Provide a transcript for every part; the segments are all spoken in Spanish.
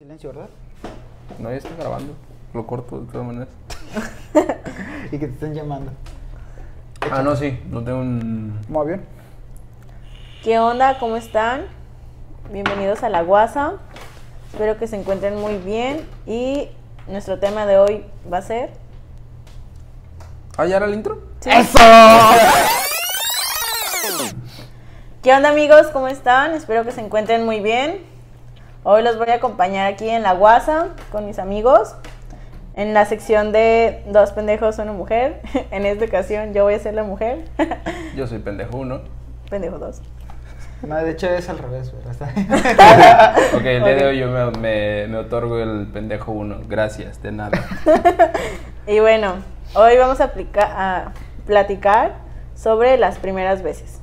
Silencio, ¿verdad? No, ya está grabando. Lo corto de todas maneras. Y que te estén llamando. Ah, no, sí. No tengo un. Muy bien. ¿Qué onda? ¿Cómo están? Bienvenidos a La Guasa. Espero que se encuentren muy bien. Y nuestro tema de hoy va a ser. Ah, ¿ya era el intro? Sí. ¡Eso! ¿Qué onda, amigos? ¿Cómo están? Espero que se encuentren muy bien. Hoy los voy a acompañar aquí en La Guasa con mis amigos. En la sección de Dos pendejos, una mujer. En esta ocasión yo voy a ser la mujer. Yo soy pendejo uno. Pendejo dos. No, de hecho es al revés, ¿verdad? Ok, el día de hoy yo me, me, me otorgo el pendejo uno. Gracias, de nada. Y bueno, hoy vamos a, aplicar, a platicar sobre las primeras veces.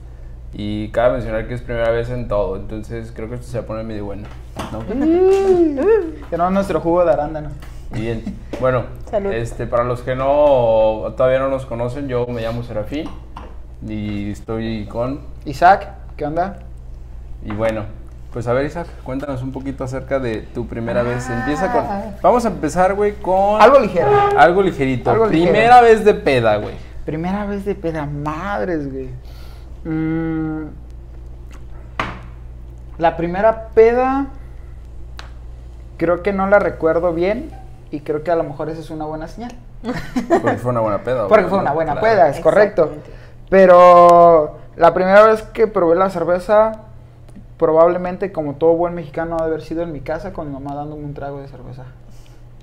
Y cabe mencionar que es primera vez en todo. Entonces creo que esto se va a poner medio bueno. ¿No? Tenemos nuestro jugo de arándano. Bien. Bueno, Salud. este para los que no todavía no nos conocen, yo me llamo Serafín. Y estoy con. Isaac, ¿qué onda? Y bueno, pues a ver, Isaac, cuéntanos un poquito acerca de tu primera vez. Empieza con. Vamos a empezar, güey, con. Algo ligero. Algo ligerito. Algo ligero. primera vez de peda, güey. Primera vez de peda, madres, güey. Mm, la primera peda, creo que no la recuerdo bien y creo que a lo mejor esa es una buena señal. Porque fue una buena peda. güey, Porque fue una buena Claro. peda, es correcto. Pero la primera vez que probé la cerveza, probablemente como todo buen mexicano ha de haber sido en mi casa con mi mamá dándome un trago de cerveza.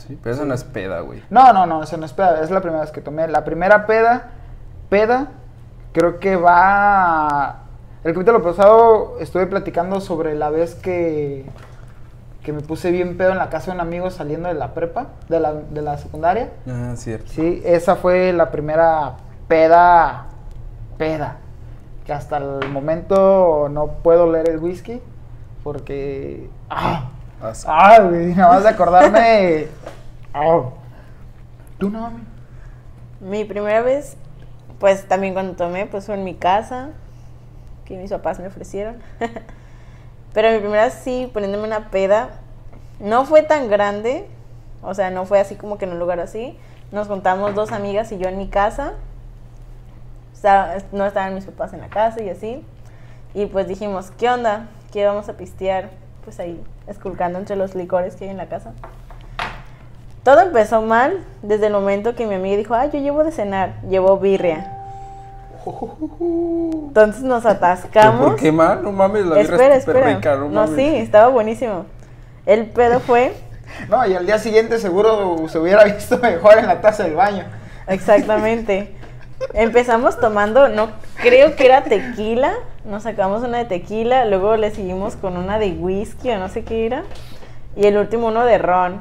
Sí, pero eso no es peda, güey. No, no, no, eso no es peda, es la primera vez que tomé. La primera peda, peda, creo que va... El capítulo pasado estuve platicando sobre la vez que, que me puse bien pedo en la casa de un amigo saliendo de la prepa, de la, de la secundaria. Ah, cierto. Sí, esa fue la primera peda, peda, que hasta el momento no puedo leer el whisky porque... ¡Ah! As- ¡Ah, güey! Nada más de acordarme... ¡Ah! ¿Tú no, mami? Mi primera vez, pues también cuando tomé, pues fue en mi casa, que mis papás me ofrecieron. Pero mi primera sí, poniéndome una peda, no fue tan grande, o sea, no fue así como que en un lugar así. Nos juntamos dos amigas y yo en mi casa. Estaba- no estaban mis papás en la casa y así. Y pues dijimos, ¿qué onda? ¿Qué vamos a pistear? Pues ahí, esculcando entre los licores que hay en la casa. Todo empezó mal desde el momento que mi amiga dijo, ah, yo llevo de cenar, llevo birria. Entonces nos ¿Pero atascamos. ¿Por qué mal? No mames, la birra espera, es espera. rica, no no, mames. sí, estaba buenísimo. El pedo fue, No, y al día siguiente seguro se hubiera visto mejor en la taza del baño. exactamente. Empezamos tomando, no creo que era tequila. Nos sacamos una de tequila, luego le seguimos con una de whisky o no sé qué era. Y el último uno de ron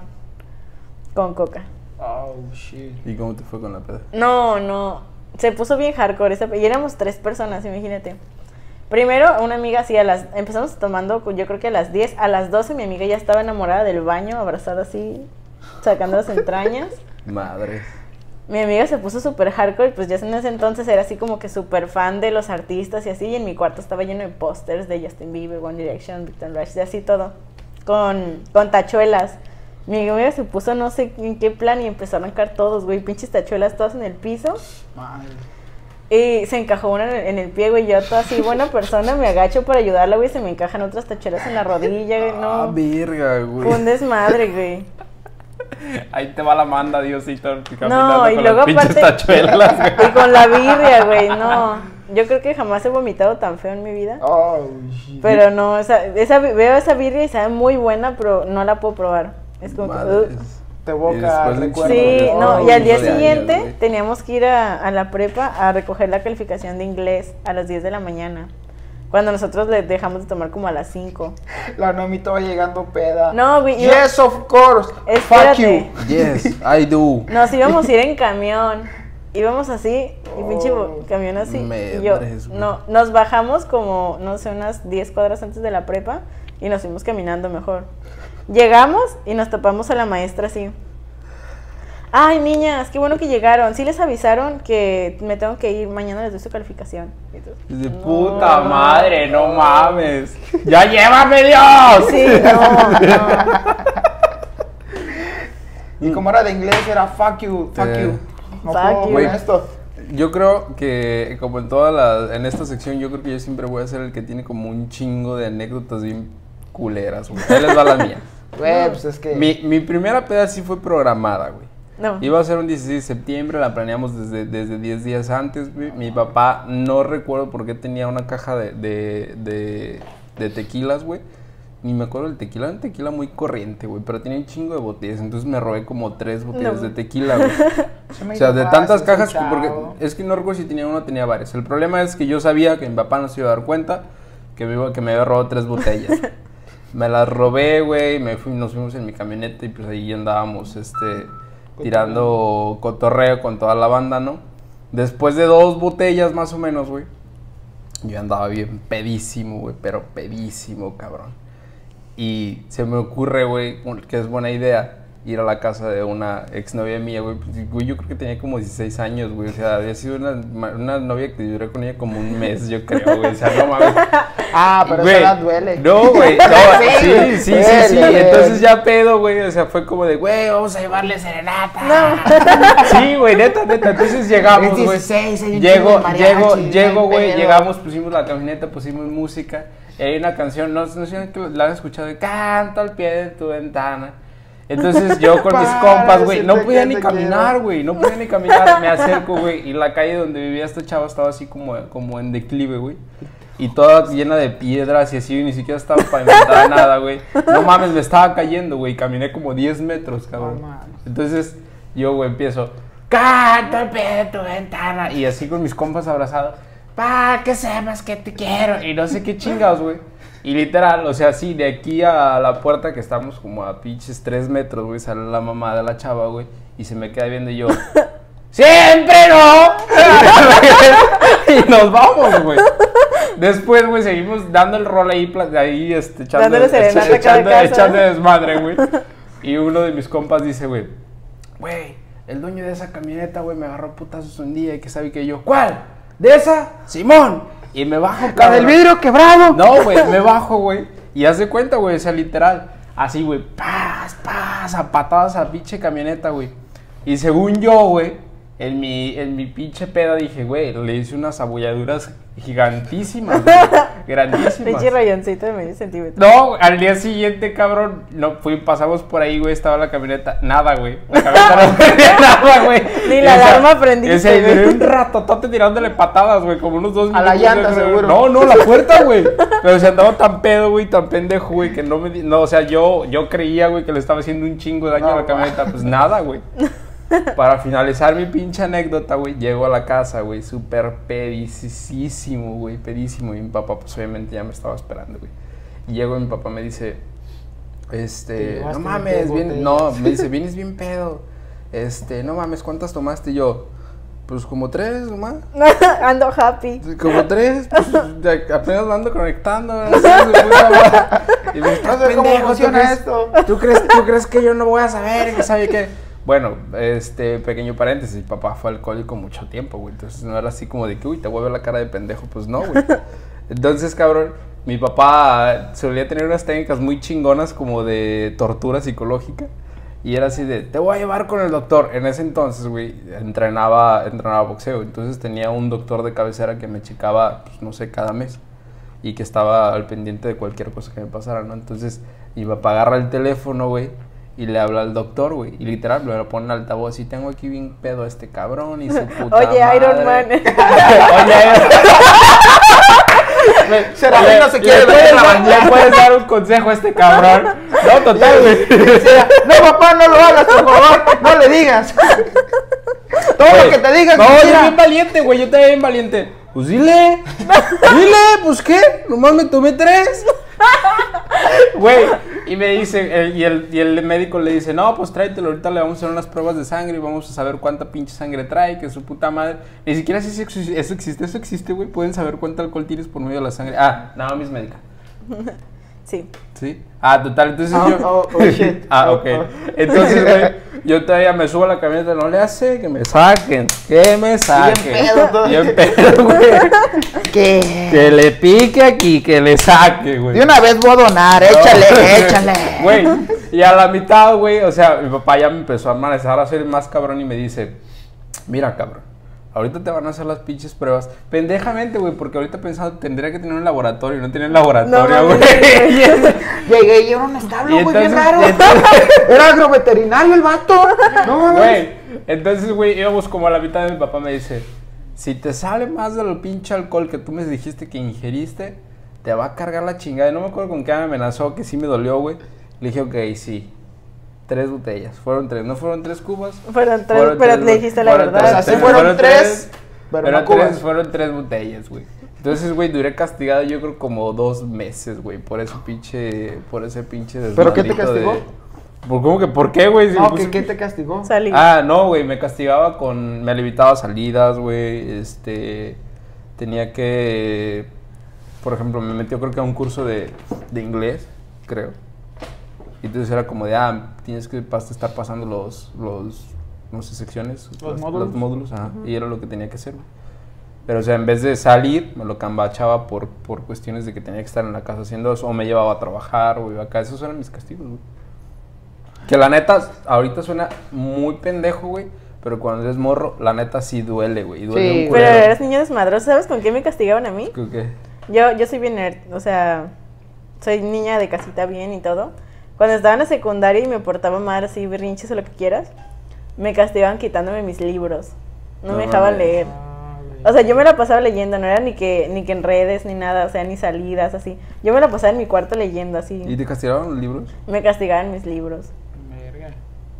con coca. Oh, shit. ¿Y cómo te fue con la peda? No, no. Se puso bien hardcore. esa- Y éramos tres personas, imagínate. Primero, una amiga así a las... Empezamos tomando, yo creo que a las 10. A las 12 mi amiga ya estaba enamorada del baño, abrazada así, sacando las entrañas. Madre. Mi amiga se puso súper hardcore pues ya en ese entonces era así como que súper fan de los artistas y así. Y en mi cuarto estaba lleno de pósters de Justin Bieber, One Direction, Victor Rush, de así todo. Con, con tachuelas. Mi amiga se puso no sé en qué plan y empezó a arrancar todos, güey, pinches tachuelas todas en el piso. Madre. Y se encajó una en el, en el pie, güey. Yo, toda así, buena persona, me agacho para ayudarla, güey. Se me encajan otras tachuelas en la rodilla, güey. Ah, No. verga, Fue un güey. desmadre, güey. Ahí te va la manda, Diosito. No, y con luego las aparte. tachuelas, güey. Y con la birria, güey, no. Yo creo que jamás he vomitado tan feo en mi vida. Oh, shit. Pero no, esa, esa, veo esa birria y sabe muy buena, pero no la puedo probar. Es como que, Madres. "Ugh". Te evoca recuerdos. Sí, no, y al día años, siguiente güey. teníamos que ir a, a la prepa a recoger la calificación de inglés a las 10 de la mañana. Cuando nosotros le dejamos de tomar como a las 5. La Noemi estaba llegando peda. No, güey, iba- Yes, of course. Fuck Espérate. you. Yes, I do. Nos íbamos a ir en camión. Íbamos así, y pinche Oh, camión así. y yo, no, nos bajamos como, no sé, unas 10 cuadras antes de la prepa y nos fuimos caminando mejor. Llegamos y nos topamos a la maestra así. Ay, niñas, qué bueno que llegaron. Sí les avisaron que me tengo que ir. Mañana les doy su calificación. Y tú, De No. puta madre, no mames. ¡Ya llévame, Dios! Sí, no, no. Y como era de inglés, era fuck you, fuck you. No Fuck puedo you. con Güey. esto. Yo creo que como en toda la, en esta sección, yo creo que yo siempre voy a ser el que tiene como un chingo de anécdotas bien culeras. Ahí les va la mía. Güey, pues es que. Mi, mi primera peda sí fue programada, güey. No. Iba a ser un 16 de septiembre, la planeamos desde, desde 10 días antes, güey. Mi papá, no recuerdo por qué tenía una caja de, de, de, de tequilas, güey. Ni me acuerdo del tequila, era un tequila muy corriente, güey, pero tenía un chingo de botellas, entonces me robé como tres botellas No. de tequila, güey. O sea, de tantas cajas, soy porque es que no recuerdo si tenía una o tenía varias. El problema es que yo sabía que mi papá no se iba a dar cuenta que me, iba- que me había robado tres botellas. me las robé, güey, me fui, nos fuimos en mi camioneta y pues ahí andábamos, este, tirando cotorreo con toda la banda, ¿no? Después de dos botellas más o menos, güey, yo andaba bien pedísimo, güey, pero pedísimo, cabrón. Y se me ocurre, güey, que es buena idea ir a la casa de una exnovia mía, güey. Pues, güey, yo creo que tenía como 16 años, güey. O sea, había sido una, una novia que duré con ella como un mes, yo creo, güey. O sea, no mames. Ah, pero Güey, eso no duele. No, güey. No, Sí, sí, sí, sí, duele, sí. duele. Entonces ya pedo, güey. O sea, fue como de, güey, vamos a llevarle serenata. Sí, güey, neta, neta. Entonces llegamos, Es güey. 16, hay un Llego, llego, no llego, güey. Llegamos, pusimos la camioneta, pusimos música. Y hay una canción, no, no sé si la han escuchado, de Canta al pie de tu ventana. Entonces yo con mis compas, güey, no podía ni caminar, güey, no podía ni caminar, me acerco, güey, y la calle donde vivía esta chava estaba así como, como en declive, güey. Y toda llena de piedras y así, ni siquiera estaba pavimentada nada, güey. No mames, me estaba cayendo, güey, caminé como 10 metros, cabrón. No mames. Entonces yo, güey, empiezo, canta de tu ventana. Y así con mis compas abrazados, pa, que sepas que te quiero. Y no sé qué chingados, güey. Y literal, o sea, sí, de aquí a la puerta que estamos como a pinches 3 metros, güey, sale la mamá de la chava, güey. Y se me queda viendo y yo, ¡Siempre no! y nos vamos, güey. Después, güey, seguimos dando el rol ahí, ahí este, echando, echando, echando desmadre, güey. Y uno de mis compas dice, güey, güey, el dueño de esa camioneta, güey, me agarró putazos un día y que sabe que yo, ¿cuál? ¿De esa? Simón. Y me bajo, La del cabrón. vidrio quebrado. No, güey, me bajo, güey. Y haz de cuenta, güey, o sea, literal. Así, güey, paz, paz, a patadas a pinche camioneta, güey. Y según yo, güey, en mi, en mi pinche peda dije, güey, le hice unas abolladuras gigantísimas, grandísimas. Pinche rayoncito de medio centímetro. No, al día siguiente, cabrón, no fui, pasamos por ahí, güey, estaba la camioneta, nada, güey. La camioneta no tenía nada, güey. Ni la alarma prendiste, y güey. un ratotote tirándole patadas, güey, como unos dos A la minutos, llanta, seguro. No, no, la puerta, güey. Pero se andaba tan pedo, güey, tan pendejo, güey, que no me... di- No, o sea, yo, yo creía, güey, que le estaba haciendo un chingo de daño No, a la camioneta. Pues nada, güey. Para finalizar mi pinche anécdota, güey, llego a la casa, güey, súper pedicísimo, güey, pedísimo. Y mi papá, pues obviamente ya me estaba esperando, güey. Y llego y mi papá me dice, Te este, no mames, bien, no, me dice, vienes bien pedo. Este, no mames, ¿cuántas tomaste? Y yo, pues como tres, nomás. Ando happy. Como tres, pues, apenas lo ando conectando. No sé, y me estás cómo pendejo, ¿tú funciona crees- esto. ¿tú crees, ¿Tú crees que yo no voy a saber? ¿Que sabe qué? Bueno, este, pequeño paréntesis, mi papá fue alcohólico mucho tiempo, güey. Entonces no era así como de que, uy, te voy a ver la cara de pendejo. Pues no, güey. Entonces, cabrón, mi papá solía tener unas técnicas muy chingonas como de tortura psicológica. Y era así de, te voy a llevar con el doctor. En ese entonces, güey, entrenaba, entrenaba boxeo. Entonces tenía un doctor de cabecera que me checaba, pues, no sé, cada mes. Y que estaba al pendiente de cualquier cosa que me pasara, ¿no? Entonces, mi papá agarra el teléfono, güey, y le habla al doctor, güey. Y literal, lo pone en altavoz y tengo aquí bien pedo a este cabrón y su puta Oye, Iron madre". Man. Oye, Serafín no se quiere ¿Le meter puedes, en la dar, bañera. ¿Le puedes dar un consejo a este cabrón? No, total, güey. No, papá, no lo hagas, por favor. No le digas. Todo lo que te digas, No, yo mentira. bien valiente, güey. Yo también bien valiente. Pues dile. Dile, pues qué. Nomás me tomé tres. Güey. Y me dice, el- y, el, y el médico le dice, no, pues tráetelo, ahorita le vamos a hacer unas pruebas de sangre y vamos a saber cuánta pinche sangre trae, que su puta madre. Ni siquiera sé si eso existe, eso existe, güey. Pueden saber cuánto alcohol tienes por medio de la sangre. Ah, nada, mis médica. Sí. ¿Sí? Ah, total, entonces Oh, yo... oh, oh, shit. ah, Oh, ok. oh. Entonces, güey, yo todavía me subo a la camioneta, no le hace que me saquen, que me saquen. todo. Bien pedo, güey. ¿Qué? Que le pique aquí, que le saque, güey. De una vez voy a donar, échale, échale. Güey, Y a la mitad, güey, o sea, mi papá ya me empezó a manejar a ser más cabrón y me dice, mira, cabrón, ahorita te van a hacer las pinches pruebas. Pendejamente, güey, porque ahorita pensando, tendría que tener un laboratorio, y no tiene laboratorio, No, güey. mames, Llegué y era un establo, güey, bien raro. entonces- Era agroveterinario el vato. No. Güey, entonces, güey, íbamos como a la mitad de mi papá me dice, si te sale más del pinche alcohol que tú me dijiste que ingeriste, te va a cargar la chingada. Y no me acuerdo con qué me amenazó, que sí me dolió, güey. Le dije, ok, sí. Tres botellas. Fueron tres. ¿No fueron tres cubas? Fueron tres, pero le dijiste la verdad. O sea, sí tres, fueron tres, pero no cubas. tres, fueron tres botellas, güey. Entonces, güey, duré castigado yo creo como dos meses, güey, por ese pinche, por ese pinche ¿Pero qué te de- castigó? ¿Por cómo que por qué, güey? Si puse- ¿qué, ¿qué te castigó? Salí. Ah, no, güey, me castigaba con. Me limitaba salidas, güey. Este. Tenía que. Por ejemplo, me metió creo que a un curso de, de inglés, creo. Y entonces era como de, ah, tienes que estar pasando los. los no sé, secciones. Los las- módulos. Los módulos, ajá. Y era lo que tenía que hacer, güey. Pero, o sea, en vez de salir, me lo cambachaba por, por cuestiones de que tenía que estar en la casa haciendo eso. O me llevaba a trabajar, o iba acá. Esos eran mis castigos, güey. Que la neta, ahorita suena muy pendejo, güey. Pero cuando eres morro, la neta sí duele, güey. y Duele Sí, un Pero eres niño desmadroso, ¿sabes con qué me castigaban a mí? Creo que- Yo, yo soy bien nerd, o sea, soy niña de casita bien y todo. Cuando estaba en la secundaria y me portaba mal, así, berrinches o lo que quieras, me castigaban quitándome mis libros. No, No me dejaban leer. Ah. O sea, yo me la pasaba leyendo, no era ni que, ni que en redes ni nada, o sea, ni salidas, así. Yo me la pasaba en mi cuarto leyendo, ¿Y así. te castigaron los libros? Me castigaban mis libros. Verga.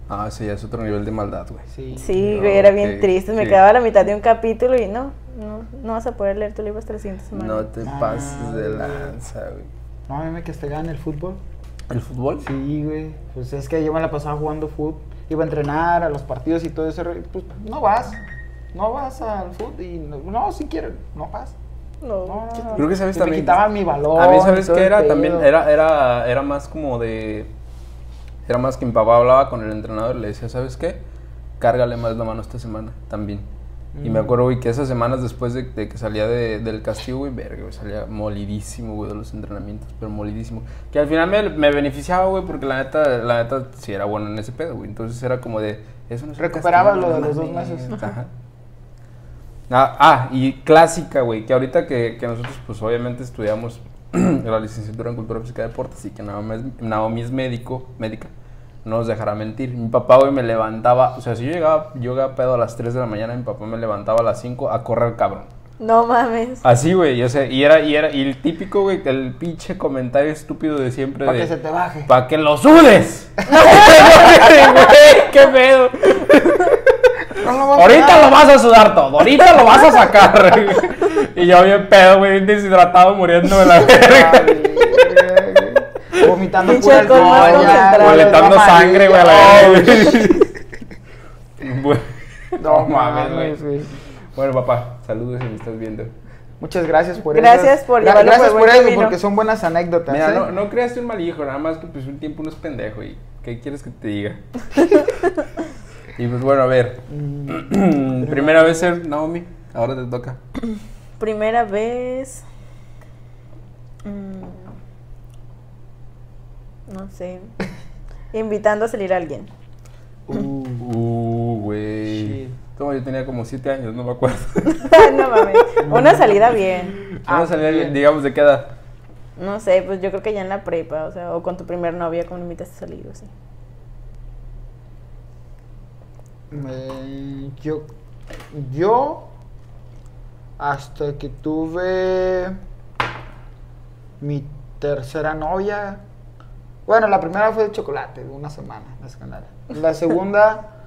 Ah, ese ya es otro nivel de maldad, güey. Sí. Sí, No, güey, era bien triste. Me sí. quedaba a la mitad de un capítulo y no, no, no vas a poder leer tu libro hasta la siguiente semana. No te Ah, pases de güey. lanza, güey. No, a mí me castigaban el fútbol. ¿El fútbol? Sí, güey. Pues es que yo me la pasaba jugando fútbol. Iba a entrenar a los partidos y todo eso. Pues no vas. No vas al fútbol. Y no, no, si quieres, no vas. No. Creo que sabes Y también. Me quitaban mi balón. A mí, ¿sabes qué era? También era, era, era más como de. Era más que mi papá hablaba con el entrenador y le decía, ¿sabes qué? Cárgale más la mano esta semana también. Y me Mm. acuerdo, güey, que esas semanas después de, de que salía de- del castigo, güey, verga, güey, salía molidísimo, güey, de los entrenamientos, pero molidísimo. Que al final me, me beneficiaba, güey, porque la neta, la neta sí era bueno en ese pedo, güey. Entonces era como de, eso no es castigo, lo de los dos meses. Ajá. Ah, ah, y clásica, güey, que ahorita que, que nosotros, pues obviamente estudiamos la licenciatura en Cultura Física y Deportes y que Naomi es, Naomi es médico, médica, no nos dejará mentir. Mi papá, güey, me levantaba, o sea, si yo llegaba, yo llegaba pedo a las 3 de la mañana, mi papá me levantaba a las 5 a correr, cabrón. No mames. Así, güey, o sea, y era, y era, y el típico, güey, el pinche comentario estúpido de siempre Para de... que se te baje. ¡Para que lo sudes! Güey, ¡Qué pedo! No lo Ahorita lo vas a sudar todo, ahorita lo vas a sacar. y yo bien pedo, güey, bien deshidratado, muriendo de la verga. Vomitando pura alcohol Coletando sangre, güey, a la güey. Bueno, No mames, güey. Bueno, papá, saludos si me estás viendo. Muchas gracias por Gracias esas- por Gracias por eso, camino. porque son buenas anécdotas. Mira, ¿eh? no, no creaste un mal hijo, nada más que pues un tiempo uno es pendejo y ¿qué quieres que te diga? y pues bueno, a ver. Mm, Primera vez ser Naomi, ahora te toca. Primera vez. mm, no sé. Invitando a salir a alguien. uh, Uh, güey. Como yo tenía como 7 años, no me acuerdo. no mames. Una salida bien. Ah, Vamos a salir, bien. digamos, de qué edad. No sé, pues yo creo que ya en la prepa, o sea, o con tu primer novia, como invitas a salir o así. me- yo, yo, hasta que tuve mi tercera novia, bueno, la primera fue de chocolate, de una semana, la secundaria. La segunda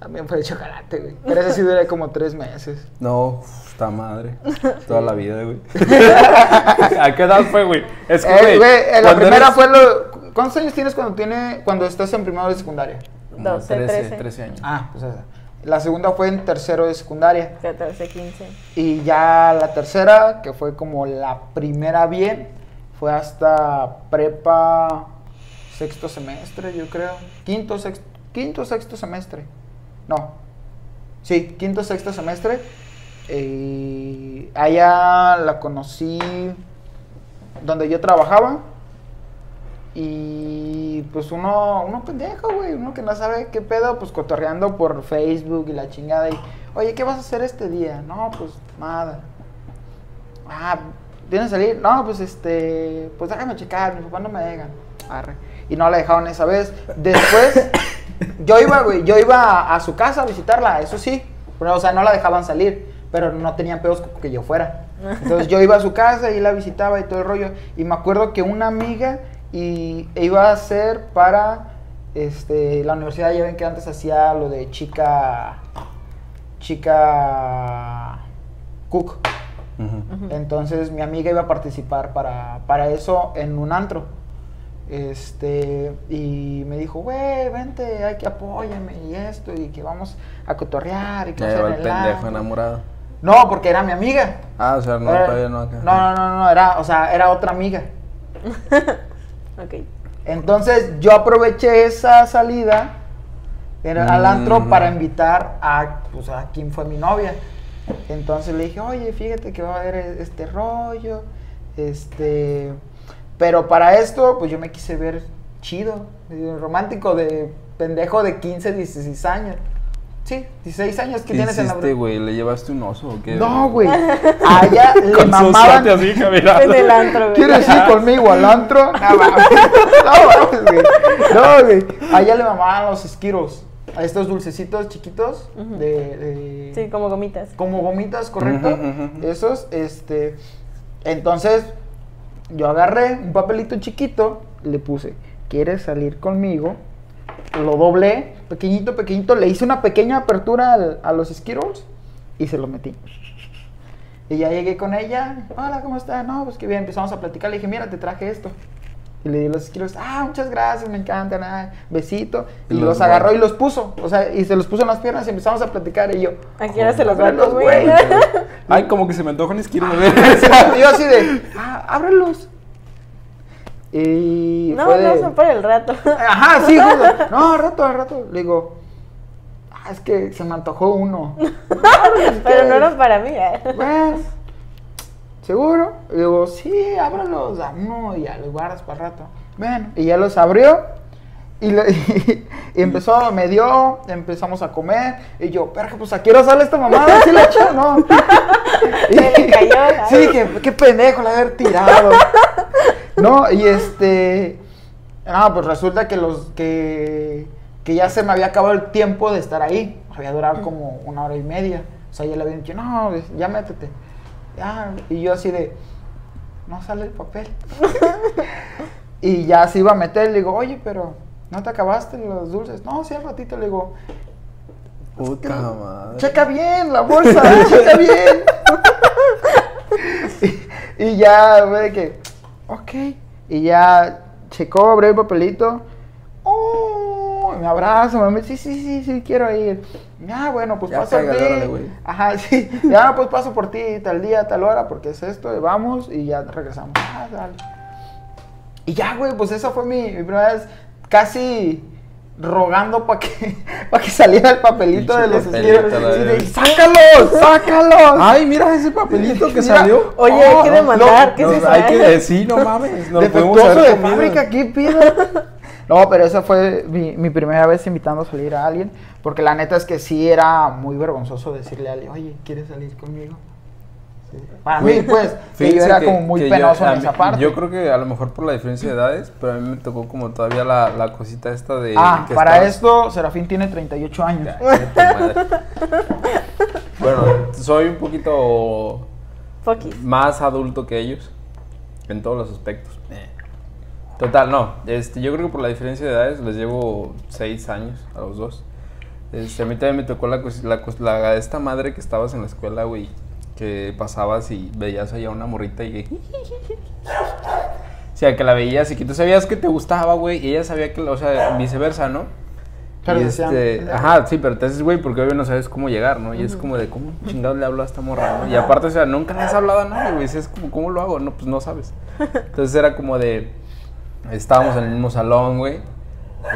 también fue de chocolate, güey. Pero esa sí duré como tres meses. No, está madre. Toda la vida, güey. ¿A qué edad fue, güey? Es que, Eh, güey. güey, eh, la primera eres- fue lo... ¿Cuántos años tienes cuando tiene cuando estás en primero de secundaria? Como 12, 13, 13. 13 años. Ah, pues esa. La segunda fue en tercero de secundaria. 14, 15. Y ya la tercera, que fue como la primera bien, fue hasta prepa sexto semestre, yo creo. Quinto, sexto, quinto sexto semestre. No. Sí, quinto, sexto semestre. Eh, allá la conocí donde yo trabajaba. Y pues uno, uno pendejo, güey, uno que no sabe qué pedo, pues cotorreando por Facebook y la chingada. Y, oye, ¿qué vas a hacer este día? No, pues nada. Ah, ¿tienes que salir? No, pues este, pues déjame checar, mi papá no me dejan. Arre. Y no la dejaron esa vez. Después, yo iba, güey, yo iba a, a su casa a visitarla, eso sí. Pero, o sea, no la dejaban salir, pero no tenían pedos que yo fuera. Entonces yo iba a su casa y la visitaba y todo el rollo. Y me acuerdo que una amiga y e iba a ser para este, la universidad, ya ven que antes hacía lo de chica, chica cook. Entonces mi amiga iba a participar para, para eso en un antro. Este, y me dijo, güey, vente, hay que apóyame y esto, y que vamos a cotorrear y que lleva el pendejo antro". enamorado. No, porque era mi amiga. Ah, o sea, no, Era- todavía no acá. no, no, no, no, era, o sea, era otra amiga. Ok. Entonces yo aproveché esa salida era al antro Mm. para invitar a, pues, a quien fue mi novia. Entonces le dije, oye, fíjate que va a haber e- este rollo, este... Pero para esto, pues yo me quise ver chido, medio romántico, de pendejo de 15, 16 años. Sí, 16 años que ¿Qué tienes en la... hiciste, güey? ¿Le llevaste un oso o qué? No, güey. A ella le mamaban... así. En el antro, güey. ¿Quieres ir conmigo al antro? No, güey. No, güey. A ella le mamaban los esquiros. A estos dulcecitos chiquitos de, de- Sí, como gomitas. como gomitas, correcto. Esos, este. Entonces, yo agarré un papelito chiquito, le puse, ¿quieres salir conmigo? Lo doblé, pequeñito, pequeñito, le hice una pequeña apertura al- a los Skittles y se lo metí. Y ya llegué con ella, hola, ¿cómo estás? No, pues que bien, empezamos a platicar, le dije, mira, te traje esto. Y le di los Skittles, ah, muchas gracias, me encantan, ah, besito. Y Y, los los, agarró y los puso, o sea, y se los puso en las piernas y empezamos a platicar y yo, ¿A qué hora se los gatos, güey. güey? Ay, como que se me antoja un esquiro de ver. yo así de, ah, ábrelos. Y No, fue de, no, son por el rato. Ajá, sí, justo. No, al rato, al rato. Le digo, ah, es que se me antojó uno. Pero no eran para mí. ¿eh? Bueno, ¿seguro? Le digo, sí, ábralos, a uno y ya los guardas para el rato. Bueno, y ya los abrió y, y empezó, me dio, empezamos a comer y yo, pero pues a qué hora sale esta mamada, ¿sí la echó no? Y- Se le cayó. Sí, dije, qué pendejo la haber tirado. No, y este, no, pues resulta que los, que, que ya se me había acabado el tiempo de estar ahí, había durado como una hora y media. O sea, ya le habían dicho, no, ya métete. Ya, y yo así de, no sale el papel. y ya se iba a meter, le digo, oye, pero ¿no te acabaste los dulces? No, sí, al ratito le digo, Puta madre. checa bien la bolsa, checa bien. y, y ya, güey, de que, ok. Y ya checó, abrió el papelito. Me abraza, me dice, sí, sí, sí, sí, quiero ir. Ya, bueno, pues Ya paso por ti. Ajá, sí. Ya, pues paso por ti tal día, tal hora, porque es esto, y vamos, y ya regresamos. Ah, dale. Y ya, güey, pues esa fue mi, mi primera vez casi rogando para que, pa que saliera el papelito de los verga. ¡Sácalos! ¡Sácalos! Ay, mira ese papelito que Mira, salió. Oye, hay Oh, que no, demandar. ¿Qué No, es eso? hay que decir, no mames. Nos Defectuoso de fábrica, ¿qué pido? No, pero esa fue mi, mi primera vez invitando a salir a alguien, porque la neta es que sí era muy vergonzoso decirle a alguien, oye, ¿quieres salir conmigo? Sí. Para mí, pues, que yo era que- como muy yo- penoso a en mí- esa parte. Yo creo que a lo mejor por la diferencia de edades, pero a mí me tocó como todavía la, la cosita esta de. ah, que para estabas- esto, Serafín tiene 38 años. Ya, bueno, soy un poquito más adulto que ellos en todos los aspectos. Eh. Total, no. Este, yo creo que por la diferencia de edades les llevo seis años a los dos. Este, a mí también me tocó la, la, la- esta madre que estabas en la escuela, güey, que pasabas y veías allá una morrita y. O sea, que la veías y que tú sabías que te gustaba, güey, y ella sabía que, o sea, viceversa, ¿no? Pero Y este, ajá, sí, pero te haces, güey, porque obvio no sabes cómo llegar, ¿no? Y es como de, ¿cómo chingados le hablo a esta morra, no? Y aparte, o sea, nunca le has hablado a nadie, güey. Es como, ¿cómo lo hago? No, pues no sabes. Entonces era como de, estábamos en el mismo salón, güey.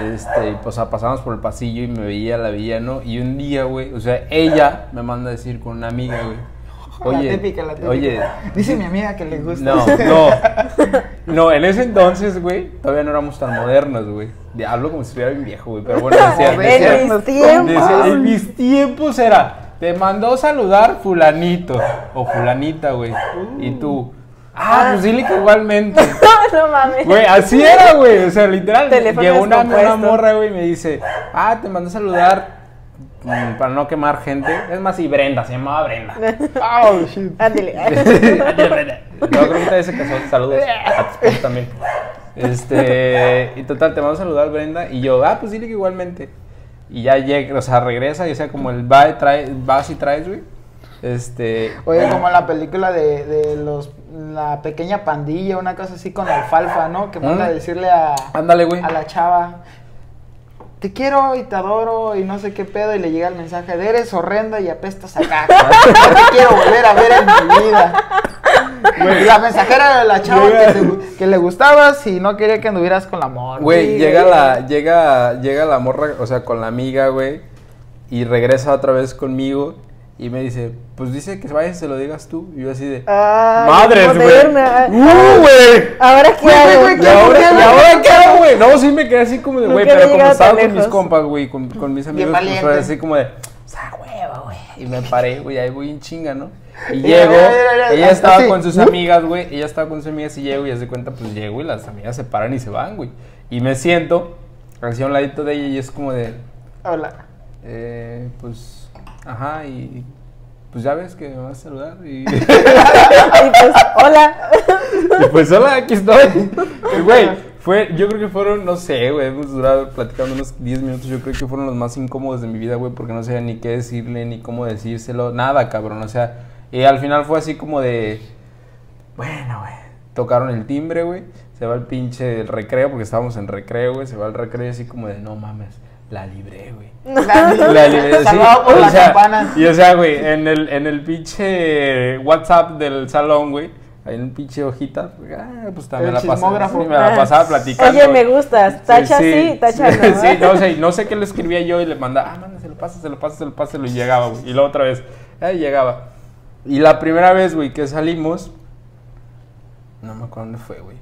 Este, y pues ah, pasábamos por el pasillo y me veía, la veía, ¿no? Y un día, güey, o sea, ella me manda a decir con una amiga, güey. Oye, la típica, la típica. oye. Dice mi amiga que le gusta. No, no. No, en ese entonces, güey, todavía no éramos tan modernos, güey. Hablo como si estuviera bien viejo, güey. Pero bueno, decía- En mis tiempos. decía, en mis tiempos era, te mandó saludar fulanito o fulanita, güey. Y tú, ah, pues dile que igualmente. no mames. Güey, así era, güey. O sea, literal. Teléfono Llegó una, una morra, güey, y me dice, ah, te mandó saludar mm, para no quemar gente. Es más, y Brenda, se llamaba Brenda. Oh, shit. Ándale. Brenda. No, creo que todavía se casó. Saludos a también. Este, y total, te mando a saludar, Brenda. Y yo, ah, pues dile que igualmente. Y ya llega, o sea, regresa, y o sea, como el va y trae, vas y traes, güey. Este. Oye, como la película de, de los la pequeña pandilla, una cosa así con alfalfa, ¿no? Que manda a decirle a, Ándale, güey. a la chava, te quiero y te adoro y no sé qué pedo, y le llega el mensaje de eres horrenda y apestas acá. No te quiero volver a ver en mi vida. La mensajera de la chava que, le gustabas y no quería que anduvieras con la amor. Güey, llega la, llega, llega la morra, o sea, con la amiga, güey, y regresa otra vez conmigo y me dice, pues dice que vayas, se lo digas tú. Y yo así de, Ay, madres, güey. ¡Uh, güey! Ahora qué hago. güey, ¿Y ahora, ¿Qué? ¿y ahora qué hago, güey? No, sí me quedé así como de, güey, pero como estaba con mis compas, güey, con, con mis amigos, pues fue así como de, o sea, hueva, güey. Y me paré, güey, ahí voy en chinga, ¿no? Y llego, ella estaba con sus amigas, güey, ella estaba con sus amigas y llego y hace cuenta, pues llego y las amigas se paran y se van, güey. Y me siento, así a un ladito de ella y es como de, Hola. eh, pues, ajá, y pues ya ves que me vas a saludar y... Y pues, hola. Y pues hola, aquí estoy. Güey, fue, yo creo que fueron, no sé, güey, hemos durado platicando unos 10 minutos, yo creo que fueron los más incómodos de mi vida, güey, porque no sabía ni qué decirle, ni cómo decírselo, nada, cabrón, o sea, y al final fue así como de, bueno, güey, tocaron el timbre, güey, se va el pinche el recreo, porque estábamos en recreo, güey, se va el recreo y así como de, no mames, la libré, güey. La libré, sí. Por o la sea, campana. Y o sea, güey, en el, en el pinche WhatsApp del salón, güey, hay un pinche hojita, ah, pues también El la pasaba, chismógrafo. sí, me la pasaba platicando. Oye, me gustas. Tacha sí, tacha no. Sí, no, o sea, y no sé qué le escribía yo y le mandaba, ah, mándaselo, pásaselo, pásaselo, pásaselo, y llegaba, güey. Y luego otra vez, ahí llegaba. Y la primera vez, güey, que salimos, no me acuerdo dónde fue, güey.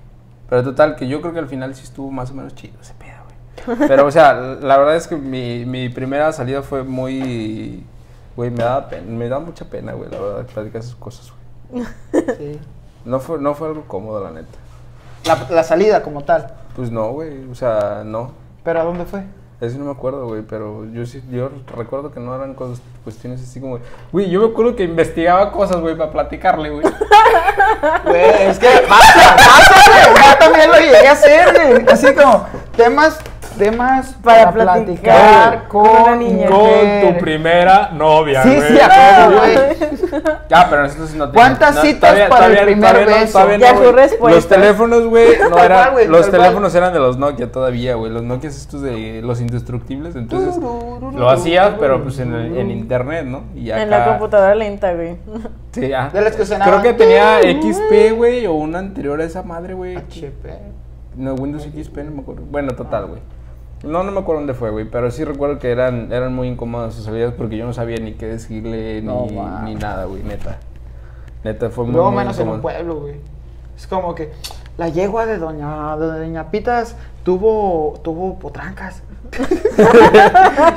Pero total, que yo creo que al final sí estuvo más o menos chido ese pedo. Pero, o sea, la verdad es que mi, mi primera salida fue muy. Güey, me da, pen- me da mucha pena, güey, la verdad, platicar esas cosas, güey. Sí. No fue, no fue algo cómodo, la neta. La, la salida como tal. Pues no, güey, o sea, no. ¿Pero a dónde fue? Eso no me acuerdo, güey, pero yo sí, yo recuerdo que no eran cosas, cuestiones así como, güey, yo me acuerdo que investigaba cosas, güey, para platicarle, güey. Güey, es que pasa, pasa, güey. Yo también lo llegué a hacer, güey. Así como temas, temas Para para, platicar platicar con con, una niña. mujer. primera novia, Sí, sí, a huevo, güey. Ya, pero nosotros no ¿Cuántas no, citas todavía- para el primer todavía no- beso? todavía no, Ya su respuesta. Los teléfonos, güey, no eran, los teléfonos eran de los Nokia todavía, güey, los Nokia estos de los indestructibles, entonces lo hacías, pero pues en, el- en internet, ¿no? Y En la computadora lenta, güey. Sí, ya. De las que sonaban. Creo que tenía XP, güey, o una anterior a esa madre, güey. HP. No, Windows XP, no me acuerdo. Bueno, total, güey. No, no me acuerdo dónde fue, güey, pero sí recuerdo que eran, eran muy incómodas sus salidas porque yo no sabía ni qué decirle ni, No, ni nada, güey, neta. Neta, fue muy, Luego muy menos en un pueblo, güey. Es como que la yegua de doña, de doña Pitas tuvo, tuvo potrancas.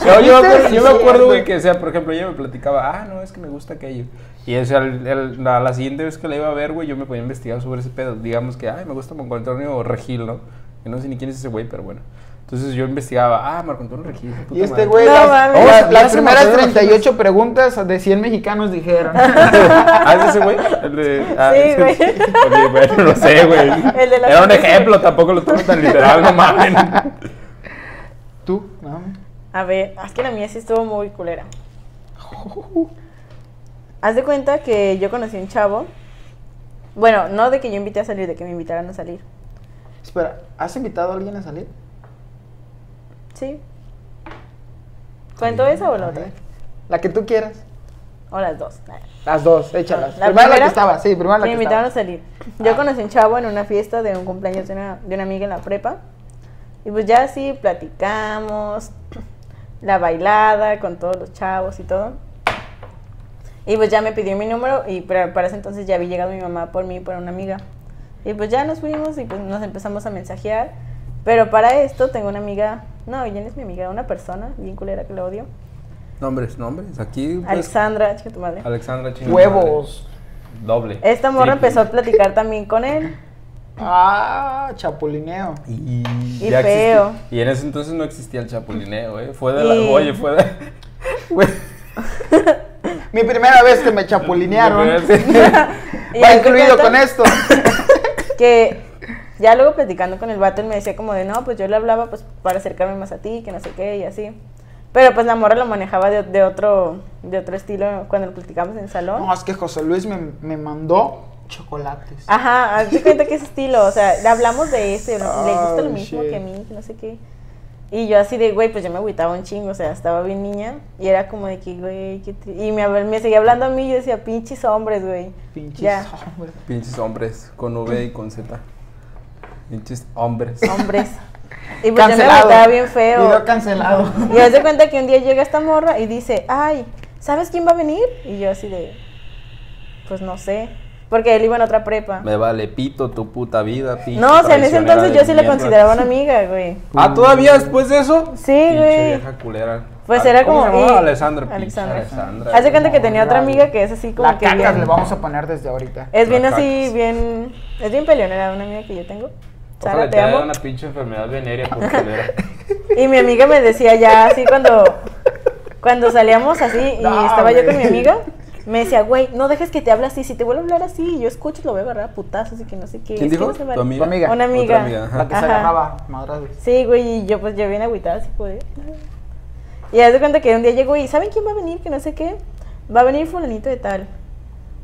No, yo, me acuerdo, yo me acuerdo, güey, que, o sea, por ejemplo, ella me platicaba, ah, no, es que me gusta aquello. Y o sea, el- el- la, la siguiente vez que la iba a ver, güey, yo me podía investigar sobre ese pedo. Digamos que, ay, me gusta Marco Antonio Regil, ¿no? Que no sé ni quién es ese güey, pero bueno. Entonces yo investigaba, ah, Marco Antonio Regil. puta Y este madre. güey, No las, mames. las- Oh, las primeras acuerdo. 38 preguntas de 100 mexicanos dijeron. ¿Ah, es ese güey? El de- ah, Sí, ese- güey. Bueno, no sé, güey. El de la Era un ejemplo, tampoco lo tomo tan literal, no mames. ¿Tú? No. A ver, es que la mía sí estuvo muy culera. Haz de cuenta que yo conocí a un chavo. Bueno, no de que yo invité a salir, de que me invitaran a salir. Espera, ¿has invitado a alguien a salir? Sí. ¿Cuento esa o la A otra? La que tú quieras. O las dos. Las dos, échalas. La primera, la que estaba, sí, primera la me que invitaron estaba. a salir. Yo conocí a un chavo en una fiesta de un cumpleaños de una, de una amiga en la prepa. Y pues ya así platicamos, la bailada con todos los chavos y todo. Y pues ya me pidió mi número y para, para ese entonces ya había llegado mi mamá por mí, por una amiga. Y pues ya nos fuimos y pues nos empezamos a mensajear. Pero para esto tengo una amiga, no, no es mi amiga, una persona bien culera que la odio. Nombres, nombres. Aquí. pues, Alexandra, chica tu madre. Alexandra chinga tu Huevos. madre. Doble. Esta morra Triple. empezó a platicar también con él. Ah, chapulineo. Y, Y ya feo. existía- Y en ese entonces no existía el chapulineo, ¿eh? Fue de la. Y- Oye, fue de. Mi primera vez que me chapulinearon. Va incluido con esto. Que ya luego platicando con el vato, él me decía como de, no, pues yo le hablaba pues para acercarme más a ti, que no sé qué, y así. Pero pues la morra lo manejaba de, de otro de otro estilo cuando lo platicamos en el salón. No, es que José Luis me, me mandó chocolates. Ajá, haz de cuenta que ese estilo, o sea, le hablamos de eso, y le gusta lo Oh, mismo shit. que a mí, que no sé qué. Y yo así de, güey, pues yo me agüitaba un chingo, o sea, estaba bien niña, y era como de que, güey, qué Y me, me seguía hablando a mí, y yo decía, pinches hombres, güey. Pinches Ya. hombres. Pinches hombres. Con V y con Z. Pinches hombres. Hombres. Y pues yo me Cancelado. bien feo. Video cancelado. Y haz de cuenta que un día llega esta morra y dice, ay, ¿sabes quién va a venir? Y yo así de, pues no sé. Porque él iba en otra prepa. Me vale pito tu puta vida, pinche No, o sea, en ese entonces yo sí la mierda. consideraba una amiga, güey. Ah, ¿todavía después de eso? Sí, Pinche güey. vieja culera. Pues era ¿cómo como... se Alessandra. Alexandra. Alessandra. Haz de cuenta que tenía otra amiga que es así como La que cacas bien... le vamos a poner desde ahorita. Es bien La así, cacas. bien... Es bien peleonera, una amiga que yo tengo. Ojalá Sara, te te haga amo. una pinche enfermedad venérea por culera. Y mi amiga me decía ya así cuando, cuando salíamos así y No, estaba yo con güey. mi amiga, me decía, güey, no dejes que te hable así, si te vuelve a hablar así, yo escucho, lo voy a agarrar a putazos y que no sé qué. ¿Quién Es que dijo? no se vale". ¿Tu amiga? Una Otra amiga. amiga. La que se Ajá. agarraba madrazos. Sí, güey, y yo pues yo bien agüitada así, pues. Y haz de cuenta que un día llegó y ¿saben quién va a venir? Que no sé qué. Va a venir fulanito de tal.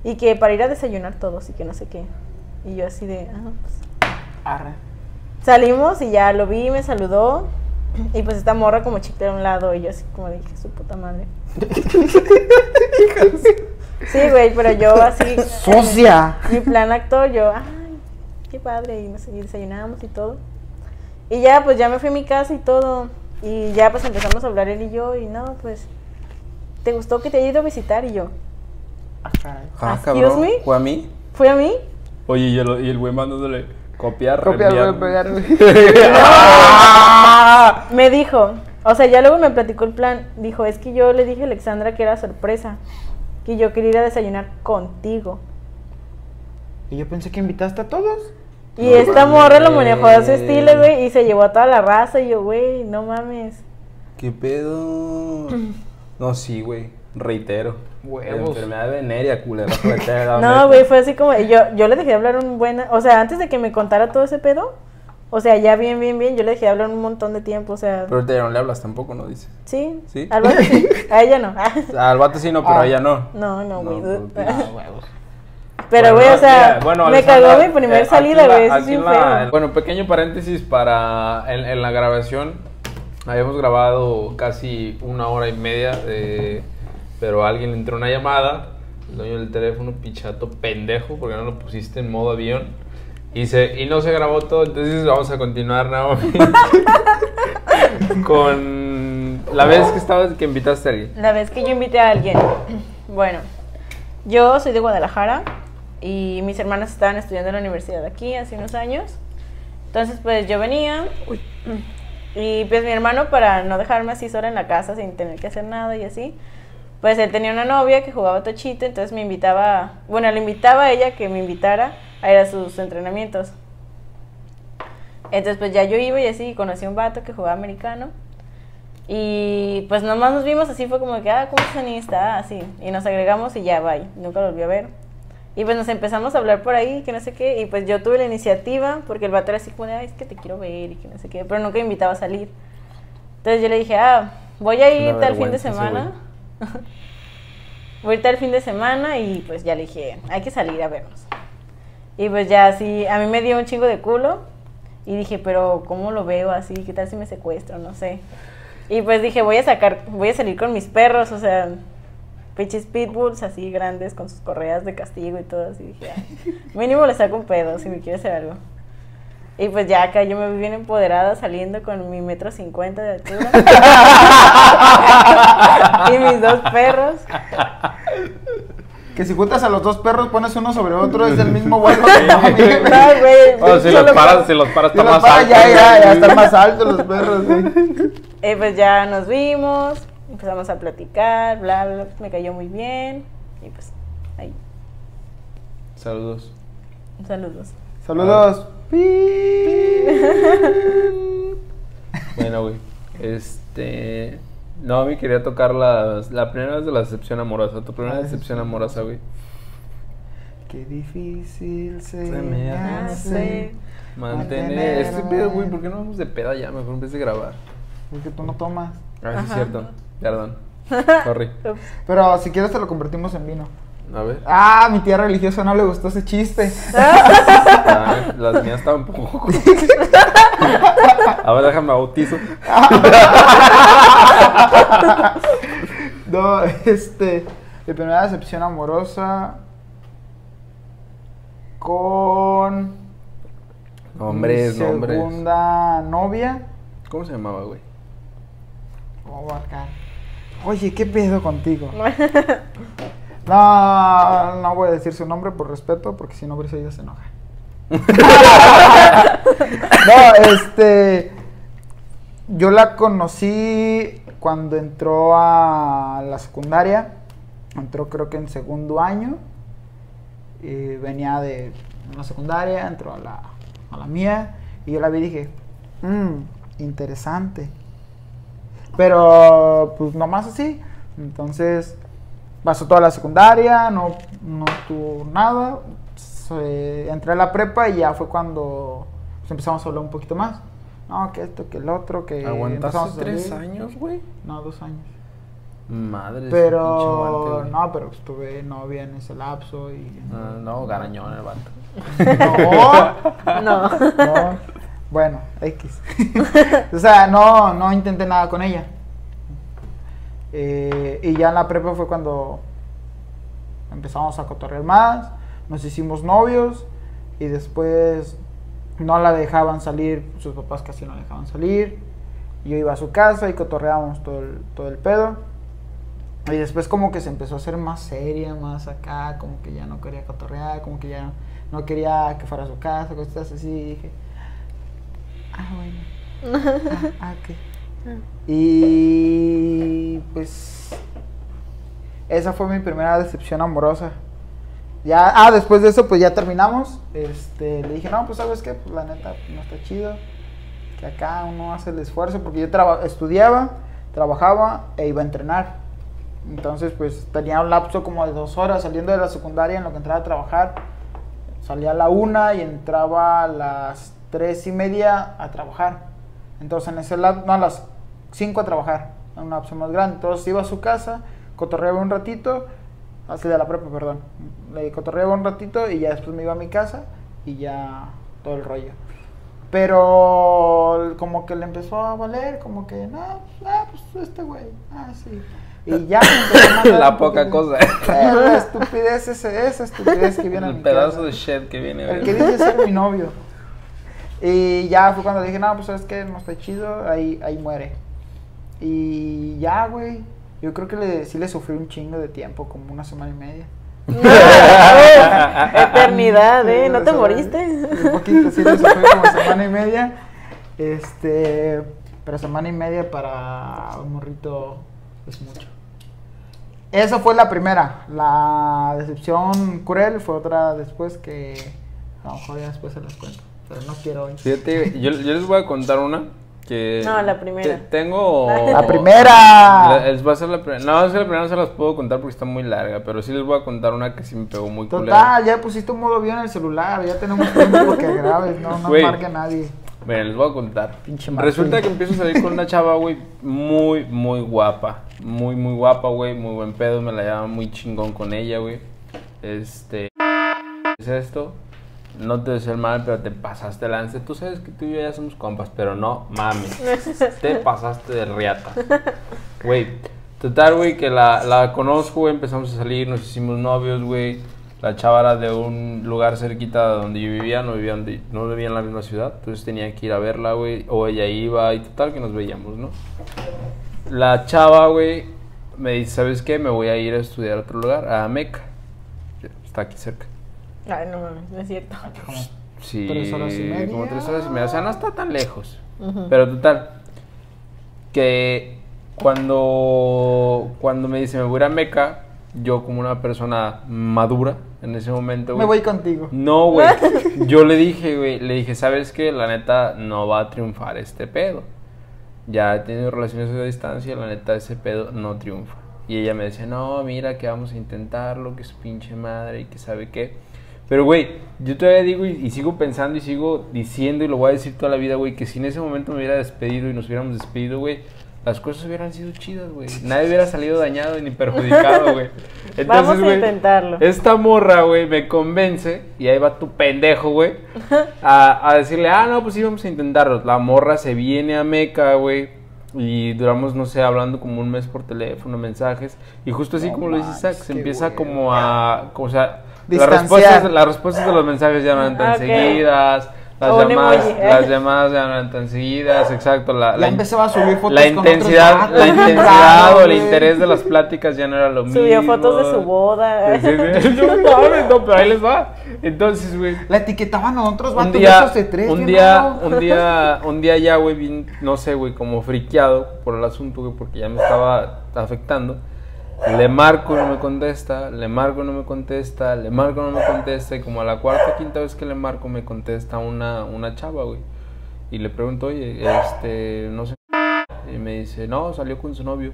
Y que para ir a desayunar todos y que no sé qué. Y yo así de, ah, pues. Arre. Salimos y ya lo vi, me saludó. Y pues esta morra como chica a un lado y yo así como dije, su puta madre. sí, güey, pero yo así. ¡Socia! Mi plan actor, yo, ay, qué padre. Y, no sé, y desayunamos y todo. Y ya, pues ya me fui a mi casa y todo. Y ya pues empezamos a hablar él y yo. Y no, pues, ¿te gustó que te haya ido a visitar? Y yo, Ah, caray. Ah, Excuse cabrón. me? ¿Fue a mí? ¿fue a mí? Oye, y el, y el güey mandándole copiar, Copia, reenviar. güey, pegar, güey. Me dijo, o sea, ya luego me platicó el plan. Dijo, es que yo le dije a Alexandra que era sorpresa. Que yo quería ir a desayunar contigo. Y yo pensé que invitaste a todos. Y No esta morra lo mames. manejó a su estilo, güey, y se llevó a toda la raza. Y yo, güey, no mames. ¿Qué pedo? No, sí, güey. Reitero. Huevos. Enfermedad venérea, culera. No, güey, fue así como, yo, yo le dejé de hablar un buen, o sea, antes de que me contara todo ese pedo, o sea, ya bien, bien, bien, yo le dejé de hablar un montón de tiempo, o sea, Pero ahorita ya no le hablas tampoco, ¿no? Dices. sí, ¿Sí? al vato sí, a ella no, Al vato sí no, pero Ah. a ella no. no, no, güey, No, Ah, huevos. pero güey, Bueno, o sea, mira, bueno, me cagó mi primer eh, salida, güey, eso es aquí bien la- feo. Bueno, pequeño paréntesis para en, en la grabación. Habíamos grabado casi una hora y media, de- pero a alguien le entró una llamada. El dueño del teléfono, pichato pendejo, porque no lo pusiste en modo avión. Y, se, y no se grabó todo, entonces vamos a continuar, Naomi. con la vez que estabas, que invitaste a alguien. La vez que yo invité a alguien, bueno, yo soy de Guadalajara y mis hermanas estaban estudiando en la universidad aquí hace unos años. Entonces, pues yo venía y pues mi hermano, para no dejarme así sola en la casa sin tener que hacer nada y así, pues él tenía una novia que jugaba tochito, entonces me invitaba, bueno, le invitaba a ella que me invitara a ir a sus entrenamientos. Entonces, pues ya yo iba y así conocí a un vato que jugaba americano. Y pues nomás nos vimos así, fue como que, ah, ¿cómo estás Anista? Ah, así. Y nos agregamos y ya, bye. Nunca lo volví a ver. Y pues nos empezamos a hablar por ahí, que no sé qué. Y pues yo tuve la iniciativa, porque el vato era así como de, ay, es que te quiero ver y que no sé qué. Pero nunca me invitaba a salir. Entonces yo le dije, ah, voy a ir tal fin de semana. voy a ir tal fin de semana y pues ya le dije, hay que salir a vernos. Y pues ya así, a mí me dio un chingo de culo. Y dije, pero ¿cómo lo veo así? ¿Qué tal si me secuestro? No sé. Y pues dije, voy a sacar, voy a salir con mis perros, o sea, pinches pitbulls así grandes con sus correas de castigo y todo así. Dije, "Ay, mínimo le saco un pedo si me quiere hacer algo. Y pues ya acá yo me vi bien empoderada saliendo con mi metro cincuenta de altura. y mis dos perros. que si juntas a los dos perros, pones uno sobre otro, es el mismo vuelo que mami, güey. No. O si los paras, si los paras Si está los más paras, alto. ya, ya, ya están más altos los perros, güey. Eh, pues ya nos vimos, empezamos a platicar, bla, bla, me cayó muy bien. Y pues, ahí, Saludos. saludos. Saludos. Bueno, güey. Este. No, a mí quería tocar la, la primera vez de la decepción amorosa. Tu primera Ay, decepción sí. amorosa, güey. Qué difícil se, Se me hace. Mantener. Este pedo, güey, ¿por qué no vamos de peda ya? Mejor vez de grabar. Porque tú no tomas. Ah, sí, es cierto. Perdón. Sorry. Pero si quieres te lo convertimos en vino. A ver. Ah, mi tía religiosa no le gustó ese chiste. Las mías estaban un poco. A ver, déjame bautizo. No, este. Mi primera decepción amorosa. Con. Nombres, mi nombres. Segunda novia. ¿Cómo se llamaba, güey? Oh, acá. Oye, ¿qué pedo contigo? No, no voy a decir su nombre por respeto, porque si no, Briseida se enoja. No, este. Yo la conocí cuando entró a la secundaria. Entró, creo que en segundo año. Y venía de una secundaria, entró a la, a la mía. Y yo la vi y dije: Mmm, interesante. Pero, pues nomás así. Entonces, pasó toda la secundaria, no, no tuvo nada. Entré a la prepa y ya fue cuando pues, empezamos a hablar un poquito más. No, que esto, que el otro, que. ¿Aguantaste tres años, güey? No, dos años. Madre Pero, no, pero pues, tuve novia en ese lapso y. Ah, no, garañón el vato. No, No. no. Bueno, X. o sea, no, no intenté nada con ella. Eh, y ya en la prepa fue cuando empezamos a cotorrear más, nos hicimos novios y después no la dejaban salir, sus papás casi no la dejaban salir. Yo iba a su casa y cotorreábamos todo el, todo el pedo. Y después como que se empezó a hacer más seria, más acá, como que ya no quería cotorrear, como que ya no quería que fuera a su casa, cosas así. Y dije, ah, bueno. Ah, ah, ok. Y pues esa fue mi primera decepción amorosa. Ya, ah, después de eso pues ya terminamos. Este, le dije, no, pues sabes qué, pues la neta no está chido. Que acá uno hace el esfuerzo porque yo traba- estudiaba, trabajaba e iba a entrenar. Entonces pues tenía un lapso como de dos horas saliendo de la secundaria en lo que entraba a trabajar. Salía a la una y entraba a las tres y media a trabajar. Entonces en ese lapso, no, a las cinco a trabajar, en una lapso más grande. Entonces iba a su casa, cotorreaba un ratito, así de la prepa, perdón. Le cotorreaba un ratito y ya después me iba a mi casa y ya todo el rollo. Pero como que le empezó a valer, como que, no, ah, pues este güey, ah, sí. Y ya me a La poca cosa. Eh, la estupidez, ese- esa estupidez que viene a El mi pedazo casa. de shit que viene, El que dice ser mi novio. Y ya fue cuando dije, no, pues sabes que no está chido, ahí, ahí muere. Y ya, güey. Yo creo que le, sí le sufrí un chingo de tiempo, como una semana y media. Eternidad, ¿eh? ¿No te moriste? Un poquito, sí le sufrí como semana y media. Este, pero semana y media para un morrito es mucho. Esa fue la primera. La decepción cruel fue otra después que a lo mejor ya después se las cuento. Pero no quiero hoy. Fíjate, yo, yo les voy a contar una que... No, la primera. te- tengo... La primera. La- les voy a hacer la primera. No, es que la primera no se las puedo contar porque está muy larga, pero sí les voy a contar una que sí me pegó muy culera. Total, ya pusiste un modo avión en el celular, ya tenemos tiempo que grabes, no, no Güey. marque a nadie. Miren, les voy a contar. Pinche Martín. Resulta que empiezo a salir con una chava, güey, muy, muy guapa. Muy, muy guapa, güey, muy buen pedo. Me la llevaba muy chingón con ella, güey. Este. Es esto. No te deseo el mal, pero te pasaste el lance. Tú sabes que tú y yo ya somos compas, pero no mames. te pasaste de riata. Güey, total, güey, que la, la conozco, güey. Empezamos a salir, nos hicimos novios, güey. La chava era de un lugar cerquita de donde yo vivía, no vivía, donde- no vivía en la misma ciudad. Entonces tenía que ir a verla, güey. O ella iba y total que nos veíamos, ¿no? La chava, güey, me dice, ¿sabes qué? Me voy a ir a estudiar a otro lugar, a Meca. Está aquí cerca. Ay, no mames, no es cierto. Como- Sí, Tres horas y media. como tres horas y media. O sea, no está tan lejos. Pero total, que cuando, cuando me dice me voy a ir a Meca, yo como una persona madura en ese momento, Me voy contigo. No, güey. Yo le dije, güey, le dije, ¿sabes qué? La neta no va a triunfar este pedo. Ya he tenido relaciones a distancia, la neta ese pedo no triunfa. Y ella me decía, no, mira que vamos a intentarlo, que es pinche madre y que sabe qué. Pero, güey, yo todavía digo y, y sigo pensando y sigo diciendo y lo voy a decir toda la vida, güey, que si en ese momento me hubiera despedido y nos hubiéramos despedido, güey, las cosas hubieran sido chidas, güey. Nadie hubiera salido dañado ni perjudicado, güey. Vamos a intentarlo. Esta morra, güey, me convence y ahí va tu pendejo, güey, a, a decirle, ah, no, pues sí, vamos a intentarlo. La morra se viene a Meca, güey, y duramos, no sé, hablando como un mes por teléfono, mensajes, y justo así No como lo dice manches, se empieza como a, o sea, las respuestas, las respuestas de los mensajes ya no eran tan Ok. seguidas, las O un llamadas, las llamadas ya no eran tan seguidas, exacto, la, Ya la, empezaba a subir fotos la con otros intensidad, vatos, la intensidad o el interés de las pláticas ya no era lo mismo. Subió fotos de su boda. Sí, sí, sí. No mames, no, pero ahí les va. Entonces, güey. La etiquetaban a otros Un vatos día, de esos de tres. un día, un día, un día ya, güey, no sé, güey, como friqueado por el asunto, güey, porque ya me estaba afectando. Le marco y no me contesta, le marco y no me contesta, le marco y no me contesta, y como a la cuarta quinta vez que le marco me contesta una, una chava, güey. Y le pregunto, oye, este, no sé. Y me dice, no, salió con su novio.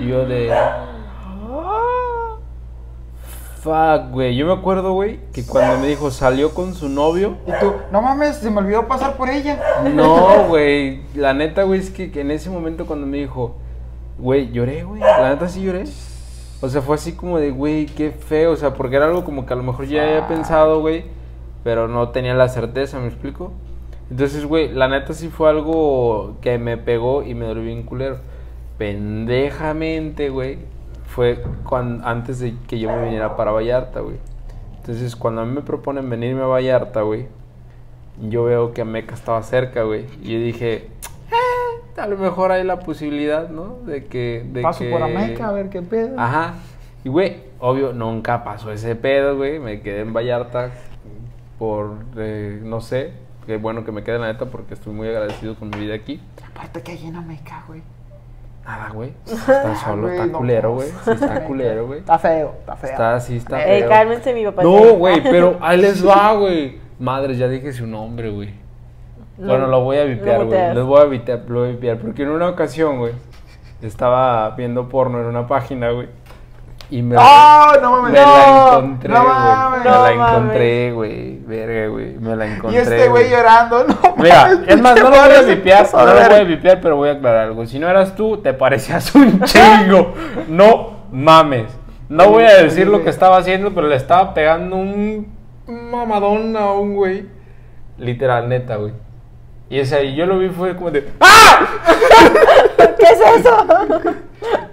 Y yo de... Fuck, güey. Yo me acuerdo, güey, que cuando me dijo salió con su novio. Y tú, no mames, se me olvidó pasar por ella. No, güey. La neta, güey, es que, que en ese momento cuando me dijo, güey, lloré, güey. La neta sí lloré. O sea, fue así como de, güey, qué feo. O sea, porque era algo como que a lo mejor ya había pensado, güey. Pero no tenía la certeza, ¿me explico? Entonces, güey, la neta sí fue algo que me pegó y me dolió bien culero. Pendejamente, güey, fue cuando, antes de que yo me viniera para Vallarta, güey. Entonces, cuando a mí me proponen venirme a Vallarta, güey, yo veo que Meca estaba cerca, güey. Y yo dije, "Eh, a lo mejor hay la posibilidad, ¿no? De que... De Paso que... por Ameca a ver qué pedo. Ajá. Y, güey, obvio, nunca pasó ese pedo, güey. Me quedé en Vallarta por, eh, no sé. Qué bueno que me quede la neta porque estoy muy agradecido con mi vida aquí. Aparte que hay en Ameca, güey. Nada, güey. Está solo, Güey, está no, culero, güey. Sí, está culero, güey. Está feo, está feo. Está así, está Ey, feo. cálmense, mi papá. No, güey, pero ahí les va, güey. Madres, ya dije su nombre, güey. Bueno, lo voy a vipear, güey. Los voy a vipear, lo voy a vipear. Porque en una ocasión, güey, estaba viendo porno en una página, güey. Y me, ¡Oh, no mames! me la no! encontré, no güey. mames. me No la encontré, güey. Verga, güey. Me la Y encontré. este güey llorando, no Mira, mames, es más, no lo voy a vipear, no lo voy a vipear, pero voy a aclarar algo. Si no eras tú, te parecías un chingo. No mames. No voy a decir lo que estaba haciendo, pero le estaba pegando un mamadón a un güey. Literal, neta, güey. Y ese ahí, yo lo vi fue como de... ¡Ah! ¿Qué es eso?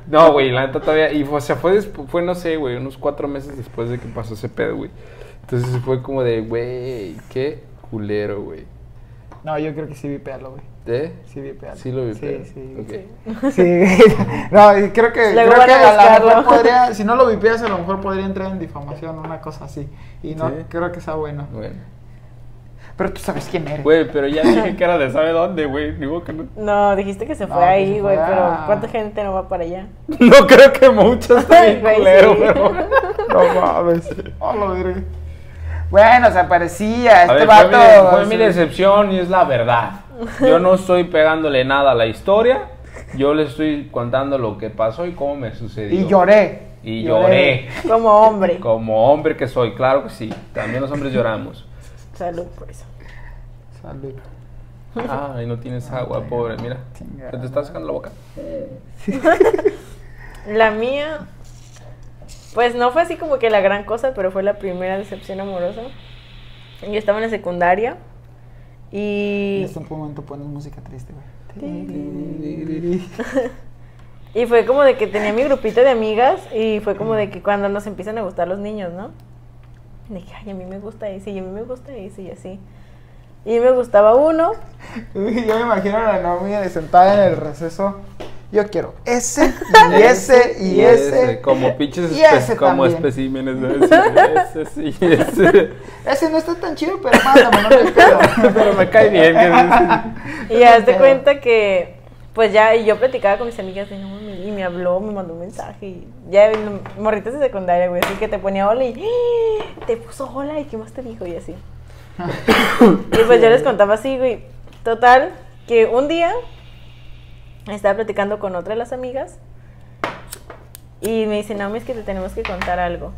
No, güey, la neta todavía... Y fue, o sea, fue, fue, no sé, güey, unos cuatro meses después de que pasó ese pedo, güey. Entonces fue como de, güey, qué culero, güey. No, yo creo que sí vipealo, güey. ¿Eh? Sí vipealo. Sí lo vipearon. Sí, sí. Sí, no, creo que, Luego creo que a a lo mejor podría, si no lo vipeas, a lo mejor podría entrar en difamación, una cosa así. Y no Sí. creo que sea bueno. Bueno. Pero tú sabes quién eres. Güey, pero ya dije que era de sabe dónde, güey. Digo que no. No, dijiste que se fue ahí, güey, pero ¿cuánta gente no va para allá? No creo que bien Güey, culero, sí. pero. No mames. Oh, verga. Bueno, se parecía. A Este ver, fue, vato. mi, fue mi decepción y es la verdad. Yo no estoy pegándole nada a la historia. Yo le estoy contando lo que pasó y cómo me sucedió. Y lloré. Y lloré. Como hombre. Como hombre que soy, claro que sí. También los hombres lloramos. Salud por eso. Salud. Ay, no tienes agua, pobre. Mira, te está sacando la boca. La mía, pues no fue así como que la gran cosa, pero fue la primera decepción amorosa. Yo estaba en la secundaria En y, este momento pones música triste, güey. y fue como de que tenía mi grupito de amigas y fue como de que cuando nos empiezan a gustar los niños, ¿no? Dije, ay, a mí me gusta ese y a mí me gusta ese y así. Y me gustaba uno. Yo me imagino a la Naomi de sentada en el receso Yo quiero ese, y ese, y ese. Como pinches y espe- ese como especímenes de ese, ese sí, ese. Ese no está tan chido, pero mándame, no te. Pero me cae bien. Y haz de cuenta que, pues ya, y yo platicaba con mis amigas de no, mames", y me habló, me mandó un mensaje. Y ya, morritas de secundaria, güey, así que te ponía hola y ¡Ah! te puso hola y qué más te dijo y así. y pues yo les contaba así, güey. Total, que un día estaba platicando con otra de las amigas y me dice, no, es que te tenemos que contar algo.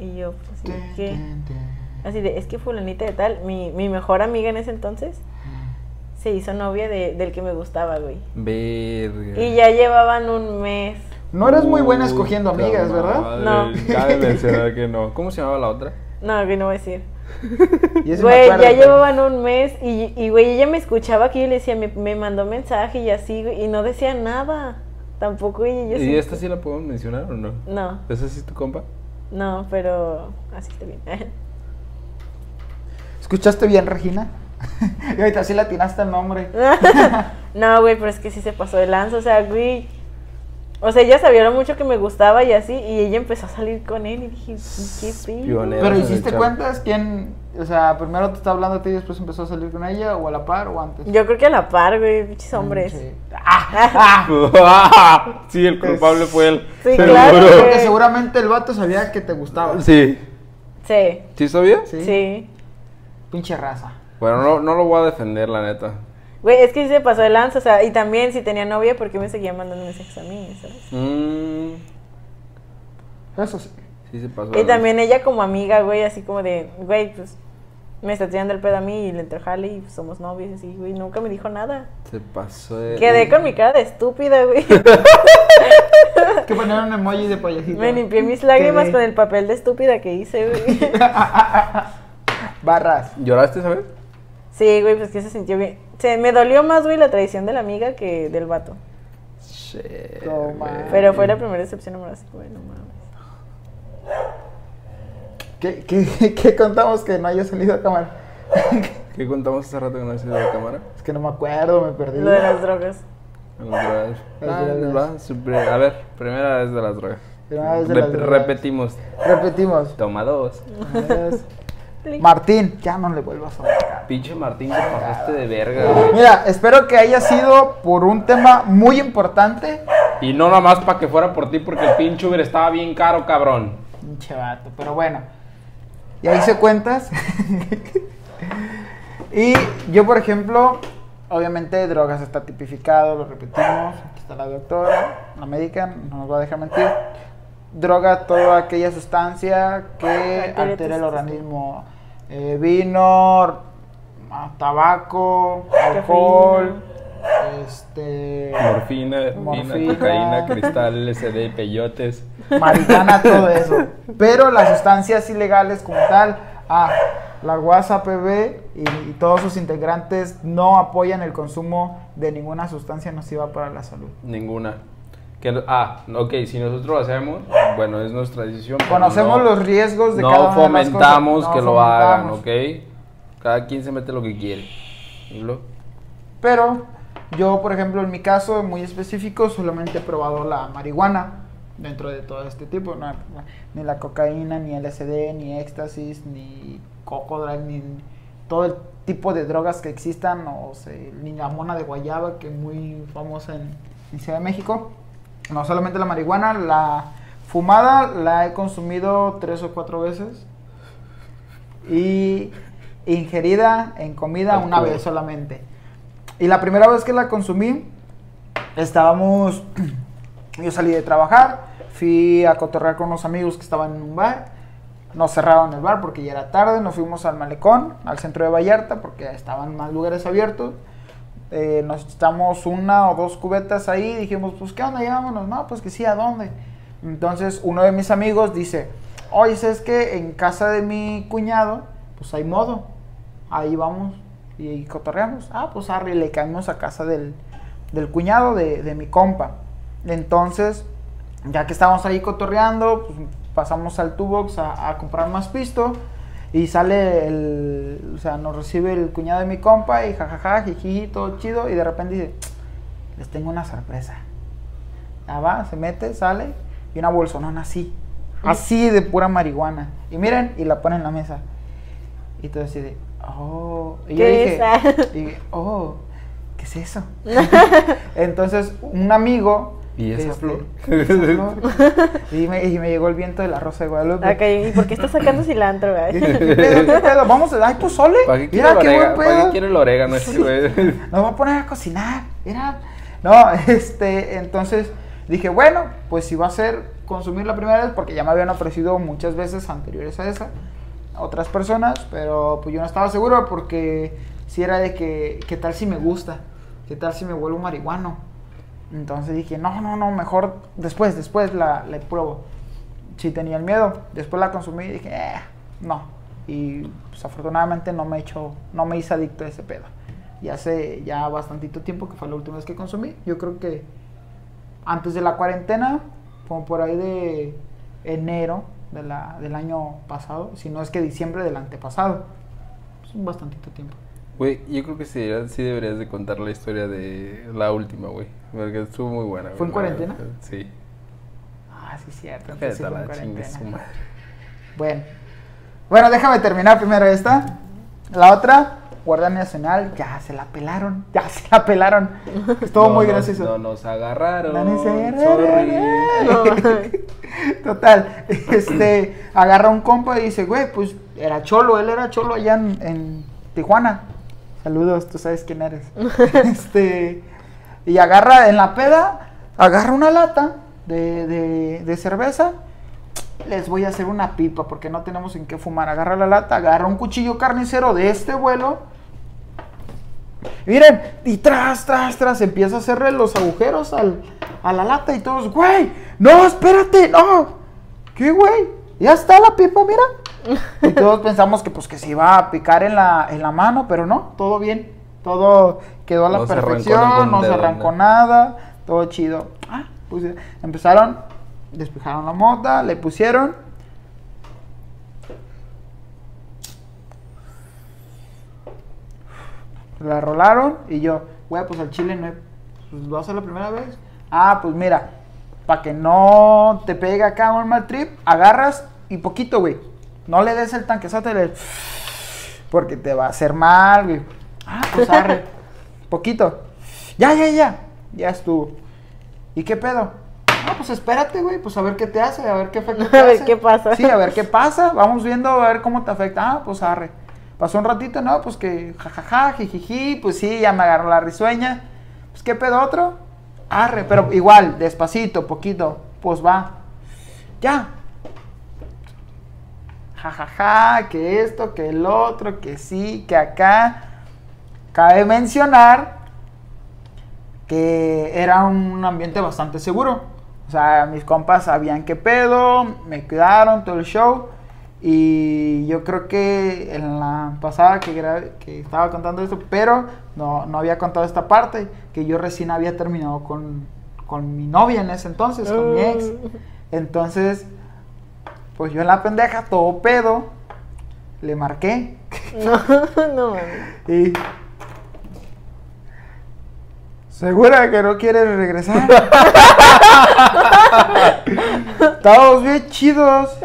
Y yo, pues, así, ¿qué? Así de, es que fulanita de tal, mi, mi mejor amiga en ese entonces, se hizo novia de- del que me gustaba, güey. Verga. Y ya llevaban un mes. No eres muy buena escogiendo amigas, ¿verdad? madre, No. Cabe mencionar que no. ¿Cómo se llamaba la otra? No, que no voy a decir. Y Güey, ya pero- llevaban un mes y, y, güey, ella me escuchaba que yo le decía, me, me mandó mensaje y así, güey, y no decía nada. Tampoco ella, yo ¿Y esta sí la podemos mencionar o no? No, ¿Esa sí es tu compa? no, pero así está bien. ¿Escuchaste bien, Regina? y ahorita sí le atinaste el nombre. no, güey, pero es que sí se pasó de lanza, o sea, güey. O sea, ella sabía lo mucho que me gustaba y así, y ella empezó a salir con él y dije, qué pedo. Pero hiciste cuentas quién, o sea, primero te está hablando a ti y después empezó a salir con ella, o a la par, o antes. Yo creo que a la par, güey, pinches hombres. Sí. Ah, sí, el culpable fue él. Sí, Seguro. claro, güey. Porque seguramente el vato sabía que te gustaba. Sí. Sí, ¿Sí sabía? Sí. sí. Pinche raza. Bueno, no, no lo voy a defender, la neta. Güey, es que sí se pasó de lanza, o sea, y también si tenía novia, ¿por qué me seguía mandando mensajes a mí, sabes? Mm, Eso sí. sí se pasó. Y también ella como amiga, güey, así como de, güey, pues me está tirando el pedo a mí y le entró jale y somos novios, y así, güey, nunca me dijo nada. Se pasó de... Quedé con mi cara de estúpida, güey. Que poner un emoji de payasito. me limpié mis lágrimas Quedé. con el papel de estúpida que hice, güey. Barras. ¿Lloraste, sabes? Sí, güey, pues que se sintió bien. Se me dolió más, güey, la traición de la amiga que del vato. Shit, No. Pero fue la primera decepción amorosa, así, güey, no mames. ¿Qué, qué, qué contamos que no haya salido a cámara? ¿Qué contamos hace rato que no ha sido la cámara? Es que no me acuerdo, me perdí. Lo de las drogas. Las drogas. Las Ah, A ver, primera vez de las drogas. Primera vez de Rep- las drogas. Repetimos. Repetimos. Toma dos. Es- Martín, ya no le vuelvas a marcar. Pinche Martín, te pasaste de verga, güey. Mira, espero que haya sido por un tema muy importante. Y no nada más para que fuera por ti, porque el pinche Uber estaba bien caro, cabrón. Pinche vato, pero bueno. Ya hice cuentas. y yo, por ejemplo, obviamente drogas está tipificado, lo repetimos. Aquí está la doctora, la médica, no nos va a dejar mentir. Droga, toda aquella sustancia que altere el organismo. Eh, vino, ah, tabaco, alcohol, este, Morfina, morfina, Morfina. cocaína, cristal, LSD, peyotes. marihuana, todo eso. Pero las sustancias ilegales como tal, ah, la WhatsApp PB y, y todos sus integrantes no apoyan el consumo de ninguna sustancia nociva para la salud. Ninguna. Que, ah, ok, si nosotros lo hacemos, bueno, es nuestra decisión. Conocemos no- los riesgos de no cada una de las fomentamos cosas. No que lo hagan, fomentamos. ¿ok? Cada quien se mete lo que quiere. Pero yo, por ejemplo, en mi caso muy específico, solamente he probado la marihuana dentro de todo este tipo. no, ni la cocaína, ni LSD, ni éxtasis, ni cocodril, ni todo el tipo de drogas que existan, o sea, ni la mona de guayaba, que es muy famosa en, en Ciudad de México. No solamente la marihuana, la fumada la he consumido tres o cuatro veces. Y ingerida en comida una vez solamente. Y la primera vez que la consumí, estábamos, yo salí de trabajar, fui a cotorrear con unos amigos que estaban en un bar, nos cerraron el bar porque ya era tarde, nos fuimos al malecón, al centro de Vallarta, porque estaban más lugares abiertos. Eh, nos echamos una o dos cubetas ahí, dijimos, pues qué onda, ya vámonos, no, pues que sí, ¿a dónde? Entonces uno de mis amigos dice, oye, ¿sabes que En casa de mi cuñado, pues hay modo, ahí vamos y, cotorreamos. Ah, pues arre, le caímos a casa del, del cuñado de, de mi compa. Entonces, ya que estábamos ahí cotorreando, pues pasamos al Tubox a comprar más pisto. Y sale el, o sea, nos recibe el cuñado de mi compa y jajaja, jiji, todo chido. Y de repente dice, les tengo una sorpresa. Ya va, se mete, sale, y una bolsonona así, así de pura marihuana. Y miren, y la pone en la mesa. Y todo así de, oh. Y yo dije, oh, ¿qué es eso? Entonces, un amigo. ¿Y esa este, flor? esa flor, y, me, y me llegó el viento de la rosa de Guadalupe. ¿y por qué estás sacando cilantro. Vamos a. ¡Ay, pues sole! ¿Para qué quiere Mira el qué buen orégano? ¿Para qué quiere el orégano güey? Nos va a poner a cocinar. Mira. No, este, entonces dije, bueno, pues si va a ser consumir la primera vez, porque ya me habían ofrecido muchas veces anteriores a esa, otras personas, pero pues yo no estaba seguro porque si era de que, ¿qué tal si me gusta? ¿Qué tal si me vuelvo marihuano? Entonces dije, no, no, no, mejor después, después la, la pruebo. Sí tenía el miedo, después la consumí y dije, eh, no. Y pues afortunadamente no me he hecho, no me hice adicto a ese pedo. Y hace ya bastantito tiempo que fue la última vez que consumí. Yo creo que antes de la cuarentena, como por ahí de enero de la, del año pasado, si no es que diciembre del antepasado. Es un bastantito tiempo. Güey, yo creo que sí, sí deberías de contar la historia de la última, güey. Porque estuvo muy buena. ¿Fue en cuarentena? Sí. Ah, sí, cierto. Entonces sí la chingue su madre. Bueno. Bueno, déjame terminar primero esta. La otra, Guardia Nacional, ya se la pelaron. Ya se la pelaron. Estuvo No muy nos- gracioso. No nos agarraron. No nos sorry. agarraron. Total, este, agarra un compa y dice, güey, pues era cholo, él era cholo allá en, en Tijuana. Saludos, tú sabes quién eres. este, y agarra en la peda, agarra una lata de, de, de cerveza. Les voy a hacer una pipa porque no tenemos en qué fumar. Agarra la lata, agarra un cuchillo carnicero de este vuelo. Miren, y tras, tras, tras, empieza a hacerle los agujeros a la lata y todos, güey, no, espérate, no. ¿Qué, güey? Ya está la pipa, mira. Y todos pensamos que pues que se iba a picar en la, en la mano, pero no, todo bien. Todo quedó a la No perfección, no se arrancó nada, todo chido. Ah, pues empezaron, despejaron la mota, le pusieron. La rolaron y yo, güey, pues al chile no pues lo hace la primera vez. Ah, pues mira, para que no te pegue acá un mal trip, agarras y poquito, güey. No le des el tanquezote, le... porque te va a hacer mal, güey. Ah, pues arre, poquito. Ya, ya, ya, ya estuvo. ¿Y qué pedo? No, pues espérate, güey, pues a ver qué te hace, a ver qué efecto te A ver hace. qué pasa. Sí, a ver qué pasa, vamos viendo a ver cómo te afecta. Ah, pues arre. Pasó un ratito, no, pues que jajaja, jijiji, pues sí, ya me agarró la risueña. Pues qué pedo otro. Arre, pero igual, despacito, poquito, pues va. Ya. Jajaja, que esto, que el otro, que sí, que acá. Cabe mencionar que era un ambiente bastante seguro. O sea, mis compas sabían qué pedo, me cuidaron todo el show. Y yo creo que en la pasada que, estaba contando esto, pero no, no había contado esta parte, que yo recién había terminado con, con mi novia en ese entonces, con mi ex. Entonces, pues yo en la pendeja, todo pedo, le marqué. No, no mames. Y. ¿Segura que no quieres regresar? Estábamos bien chidos.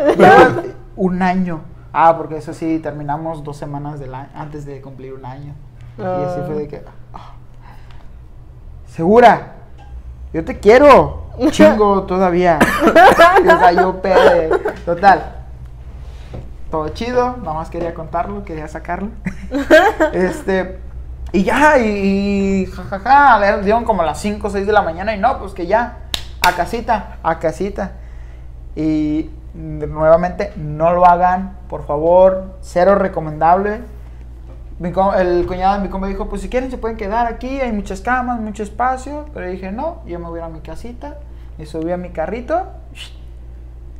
Un año. Ah, porque eso sí, terminamos dos semanas del año, antes de cumplir un año. Y así fue de que. ah. ¿Segura? Yo te quiero. Chingo todavía. pede. Total. Todo chido. Nada más quería contarlo, quería sacarlo. este. Y ya, y, jajaja, le dieron como las 5 o 6 de la mañana y no, pues que ya, a casita, a casita. Y nuevamente, no lo hagan, por favor, cero recomendable. Mi el cuñado de mi compa dijo, pues si quieren se pueden quedar aquí, hay muchas camas, mucho espacio. Pero dije, no, yo me voy a ir a mi casita, me subí a mi carrito,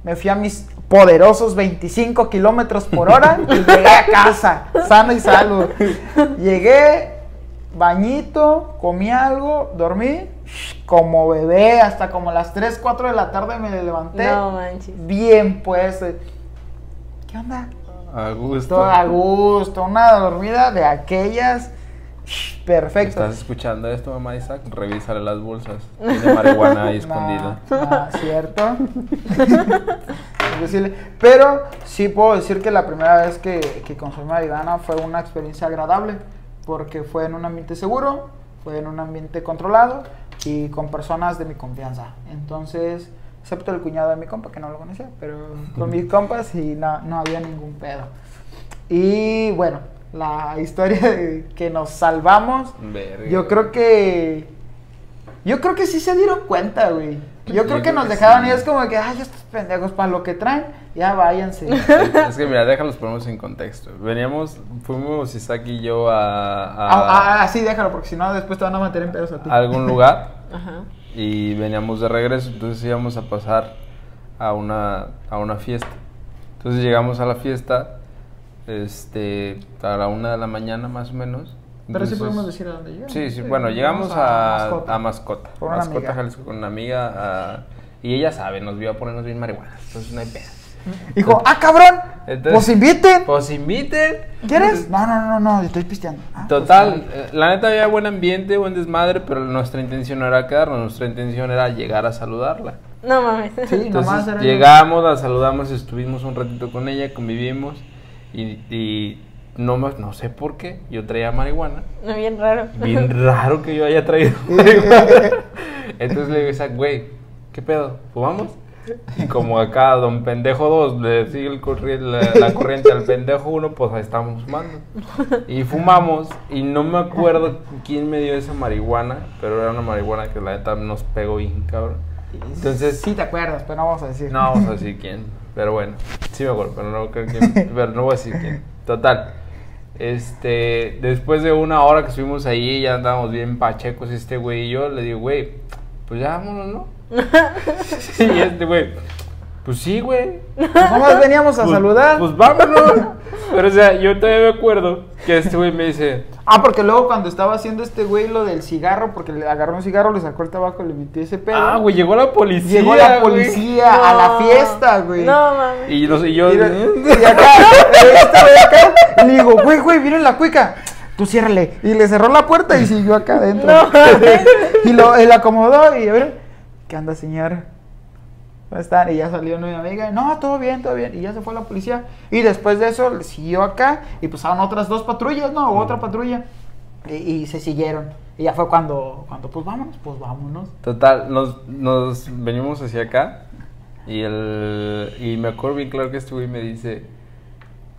me fui a mis poderosos 25 kilómetros por hora y llegué a casa, sano y salvo. Llegué, bañito, comí algo, dormí, como bebé, hasta como las 3, 4 de la tarde me levanté. No manches. Bien, pues. eh, ¿Qué onda? A gusto. Todo a gusto, una dormida de aquellas Perfecto. ¿Estás escuchando esto, mamá Isaac? Revísale las bolsas. Tiene marihuana ahí escondida. No, cierto. Pero sí puedo decir que la primera vez que, que consumí marihuana fue una experiencia agradable. Porque fue en un ambiente seguro, fue en un ambiente controlado y con personas de mi confianza. Entonces, excepto el cuñado de mi compa, que no lo conocía, pero con mis compas y no, no había ningún pedo. Y bueno, la historia de que nos salvamos, Verga, yo creo que... Yo creo que sí se dieron cuenta, güey. Yo creo que nos que dejaron sí. es como que, ay, estos pendejos, para lo que traen, ya váyanse. Es que mira, déjalos ponemos en contexto. Veníamos, fuimos Isaac y yo a, a- Ah, ah, ah, sí, déjalo, porque si no, después te van a meter en pedos a ti. a algún lugar Ajá. y veníamos de regreso, entonces íbamos a pasar a una, a una fiesta. Entonces llegamos a la fiesta este, a la una de la mañana más o menos. Pero sí Entonces- podemos decir a dónde llegamos. Sí, sí, bueno, llegamos a, Mascota. a Mascota. Con una Mascota. Jalisco, con una amiga. ah, y ella sabe, nos vio a ponernos bien marihuana. Entonces no hay pedo. Dijo, ah, cabrón, Entonces- pues inviten. Pues inviten. ¿Quieres? No, no, no, no, estoy pisteando. "Ah, pues, Total, vale". eh, la neta había buen ambiente, buen desmadre, pero nuestra intención no era quedarnos, nuestra intención era llegar a saludarla. No mames. Sí, nomás Entonces era llegamos, la saludamos, estuvimos un ratito con ella, convivimos y, y no, me- no sé por qué, yo traía marihuana. No, bien raro. Bien raro que yo haya traído marihuana. Entonces le digo Isaac, güey, ¿qué pedo? ¿Fumamos? Y como acá don pendejo 2 le sigue el corri- la, la corriente al pendejo 1, pues ahí estamos fumando. Y fumamos y no me acuerdo quién me dio esa marihuana, pero era una marihuana que la neta nos pegó bien, cabrón. Entonces, Sí te acuerdas, pero no vamos a decir. no vamos a decir quién, pero bueno, sí me acuerdo, pero no creo quién, pero no voy a decir quién. Total. Este, después de una hora que estuvimos ahí, ya andábamos bien pachecos este güey y yo, le digo, güey, pues ya vámonos, ¿no? y este güey, pues sí, güey. Pues nomás veníamos a Pues- saludar. Pues vámonos. Pero o sea, yo todavía me acuerdo que este güey me dice, Ah, porque luego cuando estaba haciendo este güey lo del cigarro, porque le agarró un cigarro, le sacó el tabaco y le metió ese pedo. ah, güey, llegó la policía. Llegó la güey". policía a la fiesta, güey. No mames. Y, nos- y yo, Y, y acá, este güey acá, y le digo, güey, güey, miren la cuica. Tú ciérrale. Y le cerró la puerta y siguió acá adentro. No y lo él acomodó y a ver, ¿qué anda, señor? ¿Cómo están? Y ya salió mi amiga. No, todo bien, todo bien. Y ya se fue la policía. Y después de eso, siguió acá. Y pasaron otras dos patrullas, ¿no? O otra patrulla. Y, y se siguieron. Y ya fue cuando, cuando, pues vámonos, pues vámonos. Total, nos, nos venimos hacia acá y el y me acuerdo bien claro que este güey me dice,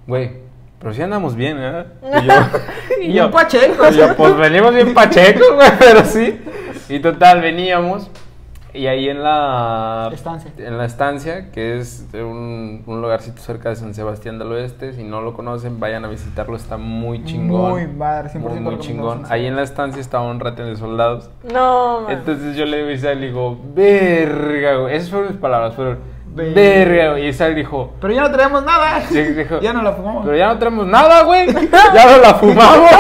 güey, pero si andamos bien, ¿eh? Y yo, y Bien pachecos. y yo, pues venimos bien pachecos, güey, pero sí. Y total, veníamos y ahí en la Estancia. en la estancia, que es un, un lugarcito cerca de San Sebastián del Oeste, si no lo conocen, vayan a visitarlo, está muy chingón. Muy madre, 100% muy, chingón. Ahí en la estancia estaba un retén de soldados. No mames. Entonces yo le digo a Isaac, le digo, verga, güey. Esas fueron mis palabras, fueron, Verga. güey. Y Isaac dijo, Pero ya no tenemos nada. dijo, Ya no la fumamos. Pero ya no tenemos nada, güey. Ya no la fumamos.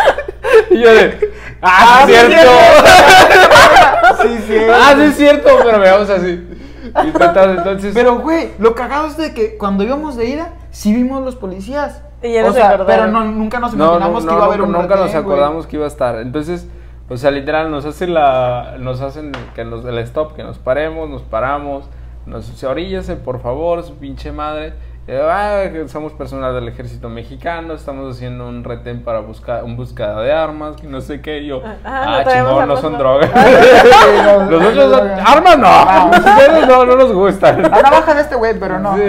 y yo de, ah, Ah, sí, sí, es cierto. Sí, sí. ah, sí, es cierto, pero veamos así. Y entonces, Pero, güey, lo cagado es de que cuando íbamos de ida, sí vimos los policías. Y ya o se sea, pero no, nunca nos no, no, imaginamos no, que iba a haber un nunca nos güey. acordamos que iba a estar. Entonces, o sea, literal, nos hacen la, nos hacen que nos, el stop, que nos paremos, nos paramos, nos dice, oríllese, por favor, su pinche madre. Eh, ah, somos personal del ejército mexicano, estamos haciendo un retén para buscar, un búsqueda de armas, que no sé qué, y yo, Ah, ah, no chingón, no son ¿no?" drogas. no, no, no. armas no, Ah. ustedes no, no nos gustan. La navaja de este güey, pero no. Sí.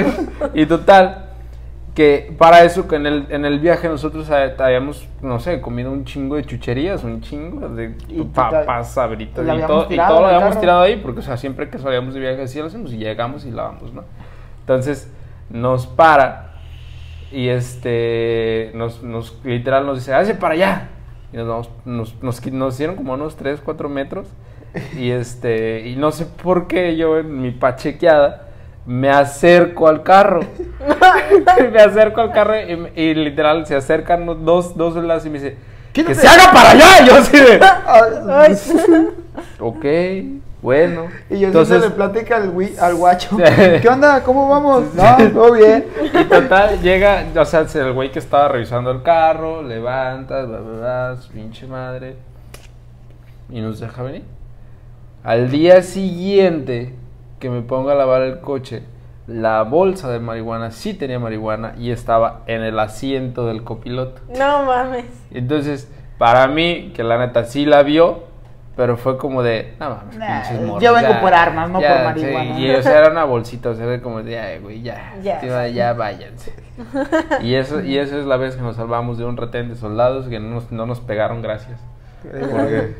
Y total, que para eso que en el, en el viaje nosotros ha- habíamos, no sé, comido un chingo de chucherías, un chingo de papas, sabritas y todo, y todo lo habíamos carro. tirado ahí, porque o sea, siempre que salíamos de viaje así lo hacemos y llegamos y lavamos, ¿no? Entonces nos para y este, nos, nos literal nos dice, hágase para allá. Y nos, vamos, nos, nos, nos dieron como unos 3, 4 metros. Y este, y no sé por qué yo en mi pachequeada me acerco al carro. me acerco al carro y, literal se acercan dos, dos de las y me dice, que se haga para allá. Y yo así de, ok, bueno. Y yo Entonces, le platica al, gui- al guacho. ¿Qué onda? ¿Cómo vamos? No, todo bien. Y total, llega, o sea, el güey que estaba revisando el carro, levanta, bla, bla, bla, su pinche madre, y nos deja venir. Al día siguiente que me ponga a lavar el coche, la bolsa de marihuana sí tenía marihuana y estaba en el asiento del copiloto. No mames. Entonces, para mí, que la neta sí la vio, pero fue como de, no mames, Nah, pinches morros, yo vengo ya, por armas, no ya, por marihuana. sí, y o sea, era una bolsita, o sea, era como de, ya, güey, ya, Ya. ya, ya váyanse. Y eso, y eso es la vez que nos salvamos de un retén de soldados que no nos, no nos pegaron, gracias. Porque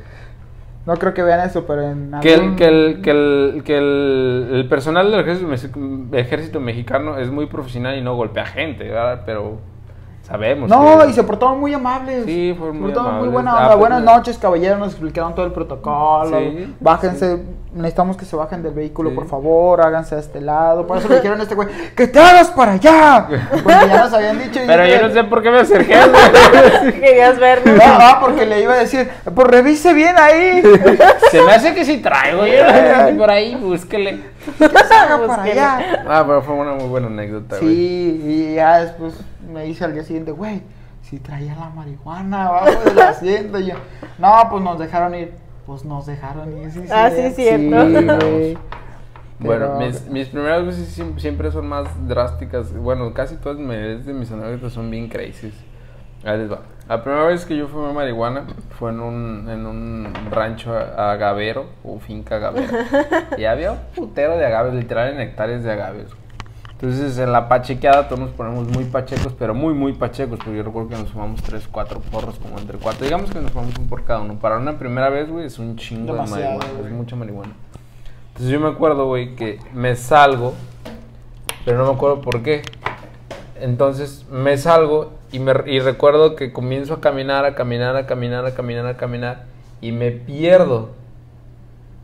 No creo que vean eso, pero en que el, que el, que el, que el, el personal del ejército, ejército mexicano es muy profesional y no golpea gente, ¿verdad? Pero sabemos. No, que- y se portaron muy amables. Sí, fueron muy Se portaron amables. buena Ah, onda. pues, Buenas no. noches, caballeros. Nos explicaron todo el protocolo. Sí, Bájense. Necesitamos que se bajen del vehículo, Sí. por favor. Háganse a este lado. Por eso le dijeron a este güey: ¡Que te hagas para allá! Porque ya nos habían dicho. y Pero dije, yo no sé por qué me acerqué. güey. Querías vernos. No, ah, porque le iba a decir: Pues revise bien ahí. Se me hace que sí traigo. Yo no por ahí, búsquele. Que se haga para allá. Ah, pero fue una muy buena anécdota, güey. Sí, y ya después me dice al día siguiente, güey, si traía la marihuana abajo del asiento. Y yo, no, pues nos dejaron ir. Pues nos dejaron ir, sí, Ah, sí, cierto. Sí. Bueno, mis, mis primeras veces siem- siempre son más drásticas. Bueno, casi todas de mis anécdotas son bien crazy. Ahí les va. La primera vez que yo fumé marihuana fue en un, en un rancho a- agavero o finca agavero. y había un putero de agaves, literal en hectáreas de agaves. Entonces en la pachequeada todos nos ponemos muy pachecos, pero muy, muy pachecos. Porque yo recuerdo que nos fumamos tres, cuatro porros, como entre cuatro. Digamos que nos fumamos un por cada uno. Para una primera vez, güey, es un chingo Demasiado, de marihuana. güey. Es mucha marihuana. Entonces yo me acuerdo, güey, que me salgo, pero no me acuerdo por qué. Entonces me salgo y, me, y recuerdo que comienzo a caminar, a caminar, a caminar, a caminar, a caminar y me pierdo.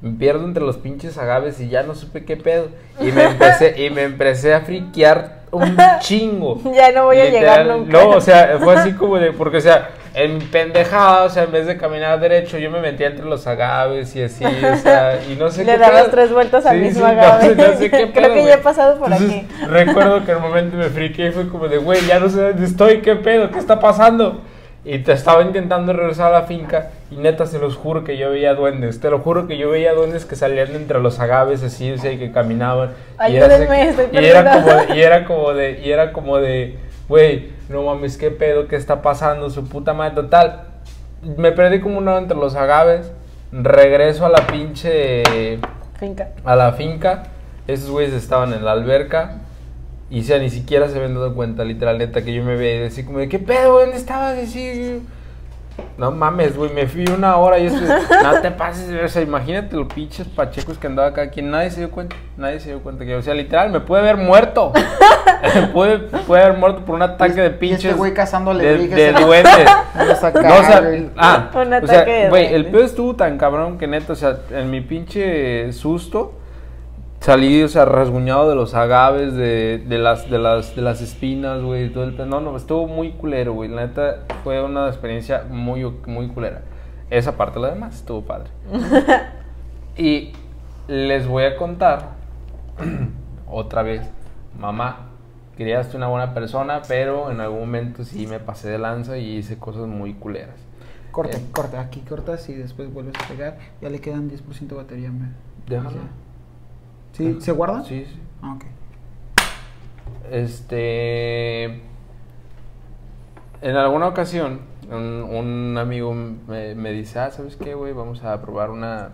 Me pierdo entre los pinches agaves y ya no supe qué pedo. Y me empecé, y me empecé a friquear un chingo. Ya no voy a llegar nunca. No, o sea, fue así como de, porque, o sea, en pendejada, o sea, en vez de caminar derecho, yo me metía entre los agaves y así, o sea, y no sé Le qué dabas pedo. tres vueltas al Sí, mismo sí, agave. no sé qué Creo pedo, que ya he pasado por Entonces, aquí. Recuerdo que en un momento me friqué y fue como de, güey, ya no sé dónde estoy, qué pedo, qué está pasando. Y te estaba intentando regresar a la finca y neta se los juro que yo veía duendes. Te lo juro que yo veía duendes que salían entre los agaves así, o sea, y que caminaban. y era así- estoy y era como de, y era como de, y era como de, güey, no mames, qué pedo, qué está pasando, su puta madre, total. Me perdí como una hora entre los agaves, regreso a la pinche Finca. a la finca. Esos güeyes estaban en la alberca. Y o sea, ni siquiera se habían dado cuenta, literal, neta, que yo me veía decía como de, ¿qué pedo, güey? ¿Dónde estabas? Y así, no mames, güey, me fui una hora y eso, no te pases, o sea, imagínate los pinches pachecos que andaba acá, quien nadie se dio cuenta, nadie se dio cuenta que, o sea, literal, me puede haber muerto, puede, puede haber muerto por un ataque de Y pinches, este güey cazando de, de duendes. No, o sea, ah, Un o sea, ataque de güey, el pedo estuvo tan cabrón que neta, o sea, en mi pinche susto salí, o sea, rasguñado de los agaves, de, de las, de las, de las espinas, güey, todo el. No, no, estuvo muy culero, güey. La neta fue una experiencia muy, muy culera. Esa parte, la demás, estuvo padre. y les voy a contar otra vez, mamá, criaste una buena persona, pero en algún momento sí me pasé de lanza y hice cosas muy culeras. Corta, Eh. corta, aquí cortas y después vuelves a pegar. Ya le quedan 10% de batería, me. Déjalo. ¿Sí? ¿Se guarda? Sí, sí. Ah, ok. Este. En alguna ocasión, un, un amigo me, me dice: Ah, ¿sabes qué, güey? Vamos a probar una,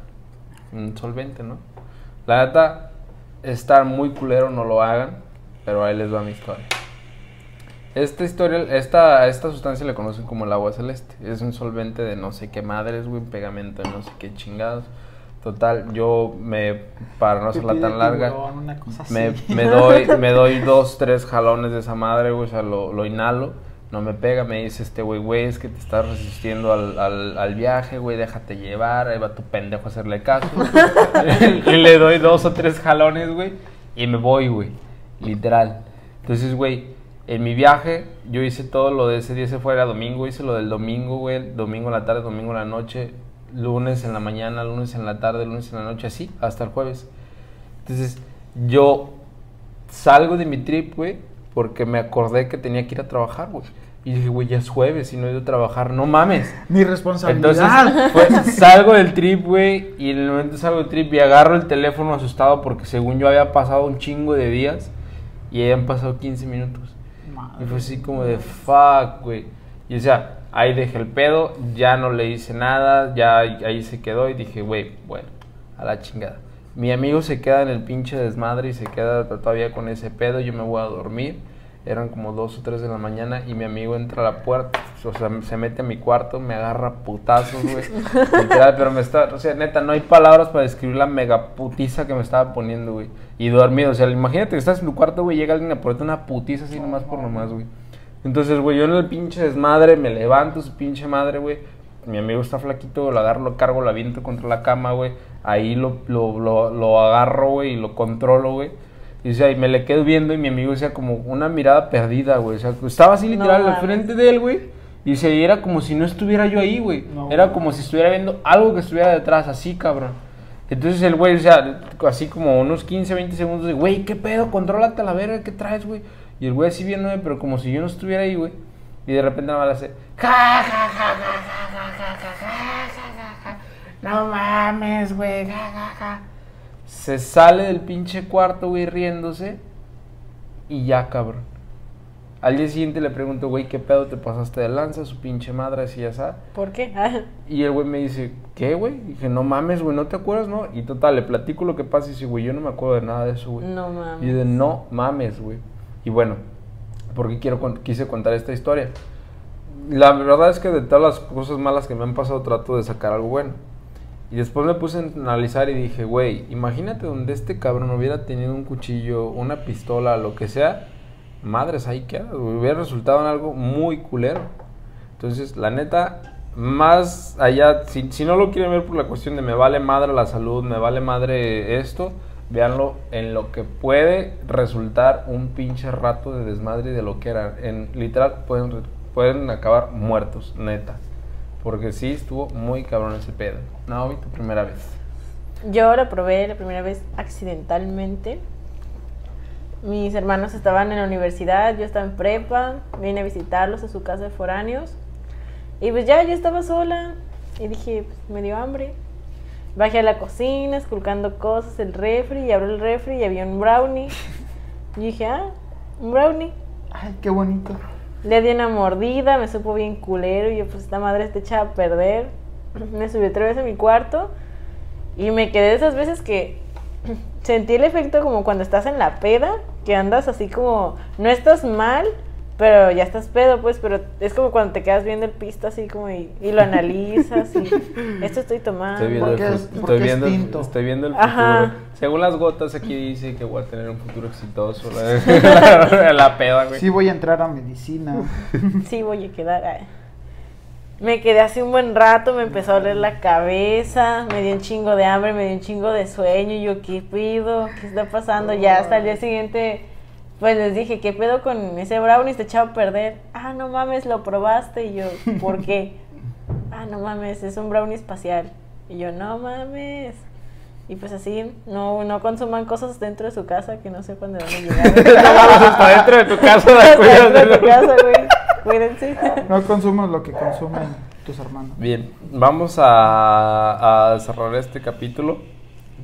un solvente, ¿no? La neta, está muy culero, no lo hagan, pero ahí les va mi historia. Esta historia, esta, esta sustancia le conocen como el agua celeste. Es un solvente de no sé qué madres, güey, un pegamento de no sé qué chingados. Total, yo me, para no hacerla tan larga, tiburón, una cosa me, doy, me doy dos, tres jalones de esa madre, güey, o sea, lo, lo inhalo, no me pega, me dice este güey, güey, es que te estás resistiendo al, al, al viaje, güey, déjate llevar, ahí va tu pendejo a hacerle caso. y le doy dos o tres jalones, güey, y me voy, güey, literal. Entonces, güey, en mi viaje, yo hice todo lo de ese día, ese fue era domingo, hice lo del domingo, güey, domingo en la tarde, domingo en la noche, lunes en la mañana, lunes en la tarde, lunes en la noche, así, hasta el jueves. Entonces, yo salgo de mi trip, güey, porque me acordé que tenía que ir a trabajar, güey. Y dije, güey, ya es jueves y no he ido a trabajar, no mames. Mi Entonces, responsabilidad. pues, salgo del trip, güey, y en el momento salgo del trip y agarro el teléfono asustado porque según yo había pasado un chingo de días y habían pasado 15 minutos. Y fue así como de fuck, güey. Y o sea, ahí dejé el pedo, ya no le hice nada, ya ahí se quedó y dije, güey, bueno, a la chingada. Mi amigo se queda en el pinche desmadre y se queda todavía con ese pedo, yo me voy a dormir. Eran como dos o tres de la mañana y mi amigo entra a la puerta, o sea, se mete a mi cuarto, me agarra putazos, güey. Pero me está, o sea, neta, no hay palabras para describir la mega putiza que me estaba poniendo, güey. Y dormido, o sea, imagínate que estás en tu cuarto, güey, llega alguien a ponerte una putiza así nomás por nomás, güey. Entonces, güey, yo en el pinche desmadre me levanto, su pinche madre, güey. Mi amigo está flaquito, lo agarro, lo cargo, lo aviento contra la cama, güey. Ahí lo, lo, lo, lo agarro, güey, y lo controlo, güey. Y, o sea, y me le quedo viendo y mi amigo decía como una mirada perdida, güey. O sea, estaba así literal al mames. frente de él, güey. Y se era como si no estuviera yo ahí, güey. No. Era como si estuviera viendo algo que estuviera detrás, así, cabrón. Entonces el güey, o sea, así como unos 15, 20 segundos de, güey, ¿qué pedo? Contrólate la verga, ¿qué traes, güey? Y el güey así viéndome, pero como si yo no estuviera ahí, güey. Y de repente nada más hace. ¡Ja, ja, ja, ja, ja, no mames, güey! Se sale del pinche cuarto, güey, riéndose. Y ya, cabrón. Al día siguiente le pregunto, güey, ¿qué pedo te pasaste de lanza? Su pinche madre, así ya sabe. ¿Por qué? y el güey me dice, ¿qué, güey? Dije, no mames, güey, ¿no te acuerdas, no? Y total, le platico lo que pasa y dice, güey, yo no me acuerdo de nada de eso, güey. No mames. Y de, no mames, güey. Y bueno, ¿por qué quiero, quise contar esta historia? La verdad es que de todas las cosas malas que me han pasado trato de sacar algo bueno. Y después me puse a analizar y dije, güey, imagínate donde este cabrón hubiera tenido un cuchillo, una pistola, lo que sea. Madres, ahí queda. Hubiera resultado en algo muy culero. Entonces, la neta, más allá, si, si no lo quieren ver por la cuestión de me vale madre la salud, me vale madre esto, véanlo en lo que puede resultar un pinche rato de desmadre y de lo que era. En literal, pueden, pueden acabar muertos, neta. Porque sí, estuvo muy cabrón ese pedo. Naomi, tu primera vez. Yo lo probé la primera vez accidentalmente. Mis hermanos estaban en la universidad, yo estaba en prepa, vine a visitarlos a su casa de foráneos. Y pues ya, yo estaba sola y dije, pues me dio hambre. Bajé a la cocina, esculcando cosas, el refri, y abrí el refri y había un brownie. Y dije, ah, un brownie. Ay, qué bonito. Le di una mordida, me supo bien culero y yo pues esta madre está echada a perder. Me subí otra vez a mi cuarto y me quedé de esas veces que sentí el efecto como cuando estás en la peda, que andas así como, no estás mal, pero ya estás pedo pues, pero es como cuando te quedas viendo el pisto así como y, y lo analizas y esto estoy tomando. Estoy viendo, el, es- estoy es viendo, el- tinto. estoy viendo el Ajá. futuro. Según las gotas, aquí dice que voy a tener un futuro exitoso. La, la peda, güey. Sí voy a entrar a medicina. Sí, voy a quedar. ay. Me quedé así un buen rato, me empezó a doler la cabeza, me dio un chingo de hambre, me dio un chingo de sueño. Y yo, ¿qué pido? ¿Qué está pasando? Ya hasta el día siguiente, pues les dije, ¿qué pedo con ese brownie? Te echaba a perder. Ah, no mames, lo probaste. Y yo, ¿por qué? Ah, no mames, es un brownie espacial. Y yo, no mames. Y pues así, no, no consuman cosas dentro de su casa que no sé cuándo van a llegar. Hasta dentro de tu casa, la cuidas dentro de de tu casa, güey. Cuídense. No consumas lo que consumen tus hermanos. Bien, vamos a, a cerrar este capítulo.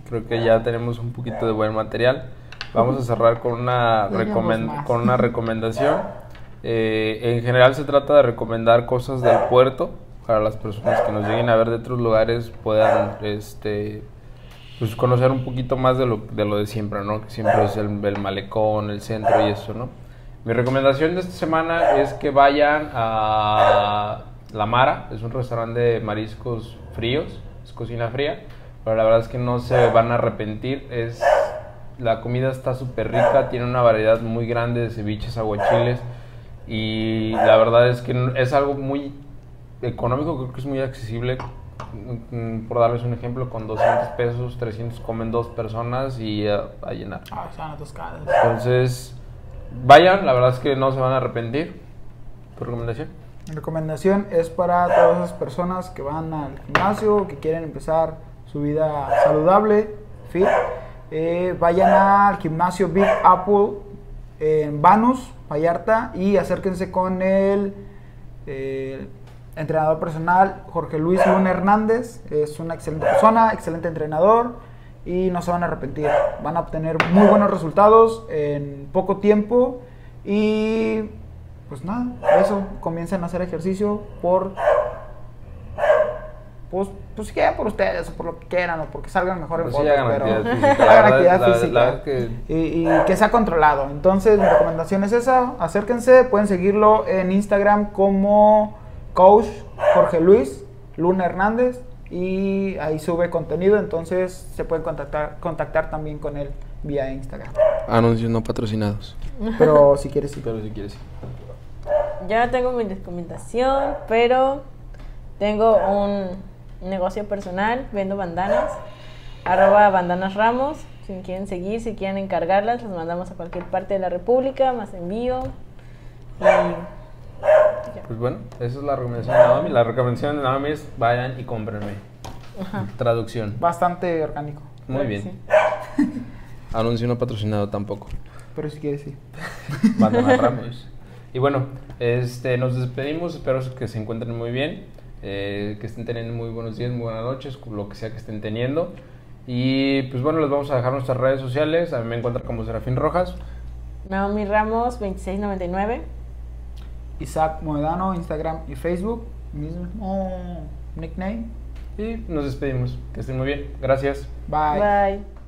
Creo que ya tenemos un poquito de buen material. Vamos a cerrar con una, con una recomendación. Eh, en general se trata de recomendar cosas del puerto para las personas que nos lleguen a ver de otros lugares puedan este, pues conocer un poquito más de lo de, lo de siempre, ¿no? Que siempre es el, el malecón, el centro y eso, ¿no? Mi recomendación de esta semana es que vayan a La Mara, es un restaurante de mariscos fríos, es cocina fría, pero la verdad es que no se van a arrepentir, es la comida está súper rica, tiene una variedad muy grande de ceviches, aguachiles y la verdad es que es algo muy económico, creo que es muy accesible. Mm, Por darles un ejemplo, con 200 pesos, 300 comen dos personas y a, a llenar. Ah, se van atascadas. Entonces, vayan, la verdad es que no se van a arrepentir. ¿Tu recomendación? Mi recomendación es para todas esas personas que van al gimnasio, que quieren empezar su vida saludable, fit. Eh, vayan al gimnasio Big Apple en Banus, Vallarta, y acérquense con el eh, entrenador personal Jorge Luis Luna Hernández. Es una excelente persona, excelente entrenador y no se van a arrepentir. Van a obtener muy buenos resultados en poco tiempo y pues nada, eso, comiencen a hacer ejercicio por pues, pues si quieren por ustedes o por lo que quieran o porque salgan mejor en Pues sí, fotos, pero física. La hagan verdad- actividad la- la física verdad que- y, y que sea controlado. Entonces, mi recomendación es esa, acérquense, pueden seguirlo en Instagram como coach Jorge Luis Luna Hernández y ahí sube contenido, entonces se pueden contactar, contactar también con él vía Instagram. Anuncios no patrocinados. Pero si quieres, sí. Pero si quieres. Yo no tengo mi recomendación, pero tengo un negocio personal, vendo bandanas, arroba bandanas ramos, si quieren seguir, si quieren encargarlas, las mandamos a cualquier parte de la república, más envío. Y Pues bueno, esa es la recomendación de Naomi. La recomendación de Naomi es vayan y cómprenme. Traducción. Bastante orgánico, Muy bien. sí. Anuncio no patrocinado tampoco. pero si quieres, sí. Bandana Ramos. Y bueno, este, nos despedimos. Espero que se encuentren muy bien. Eh, que estén teniendo muy buenos días, muy buenas noches, lo que sea que estén teniendo. Y pues bueno, les vamos a dejar nuestras redes sociales. A mí me encuentran como Serafín Rojas. Naomi Ramos, 2699. Isaac Moedano, Instagram y Facebook, mismo nickname. Y nos despedimos. Que estén muy bien. Gracias. Bye. Bye.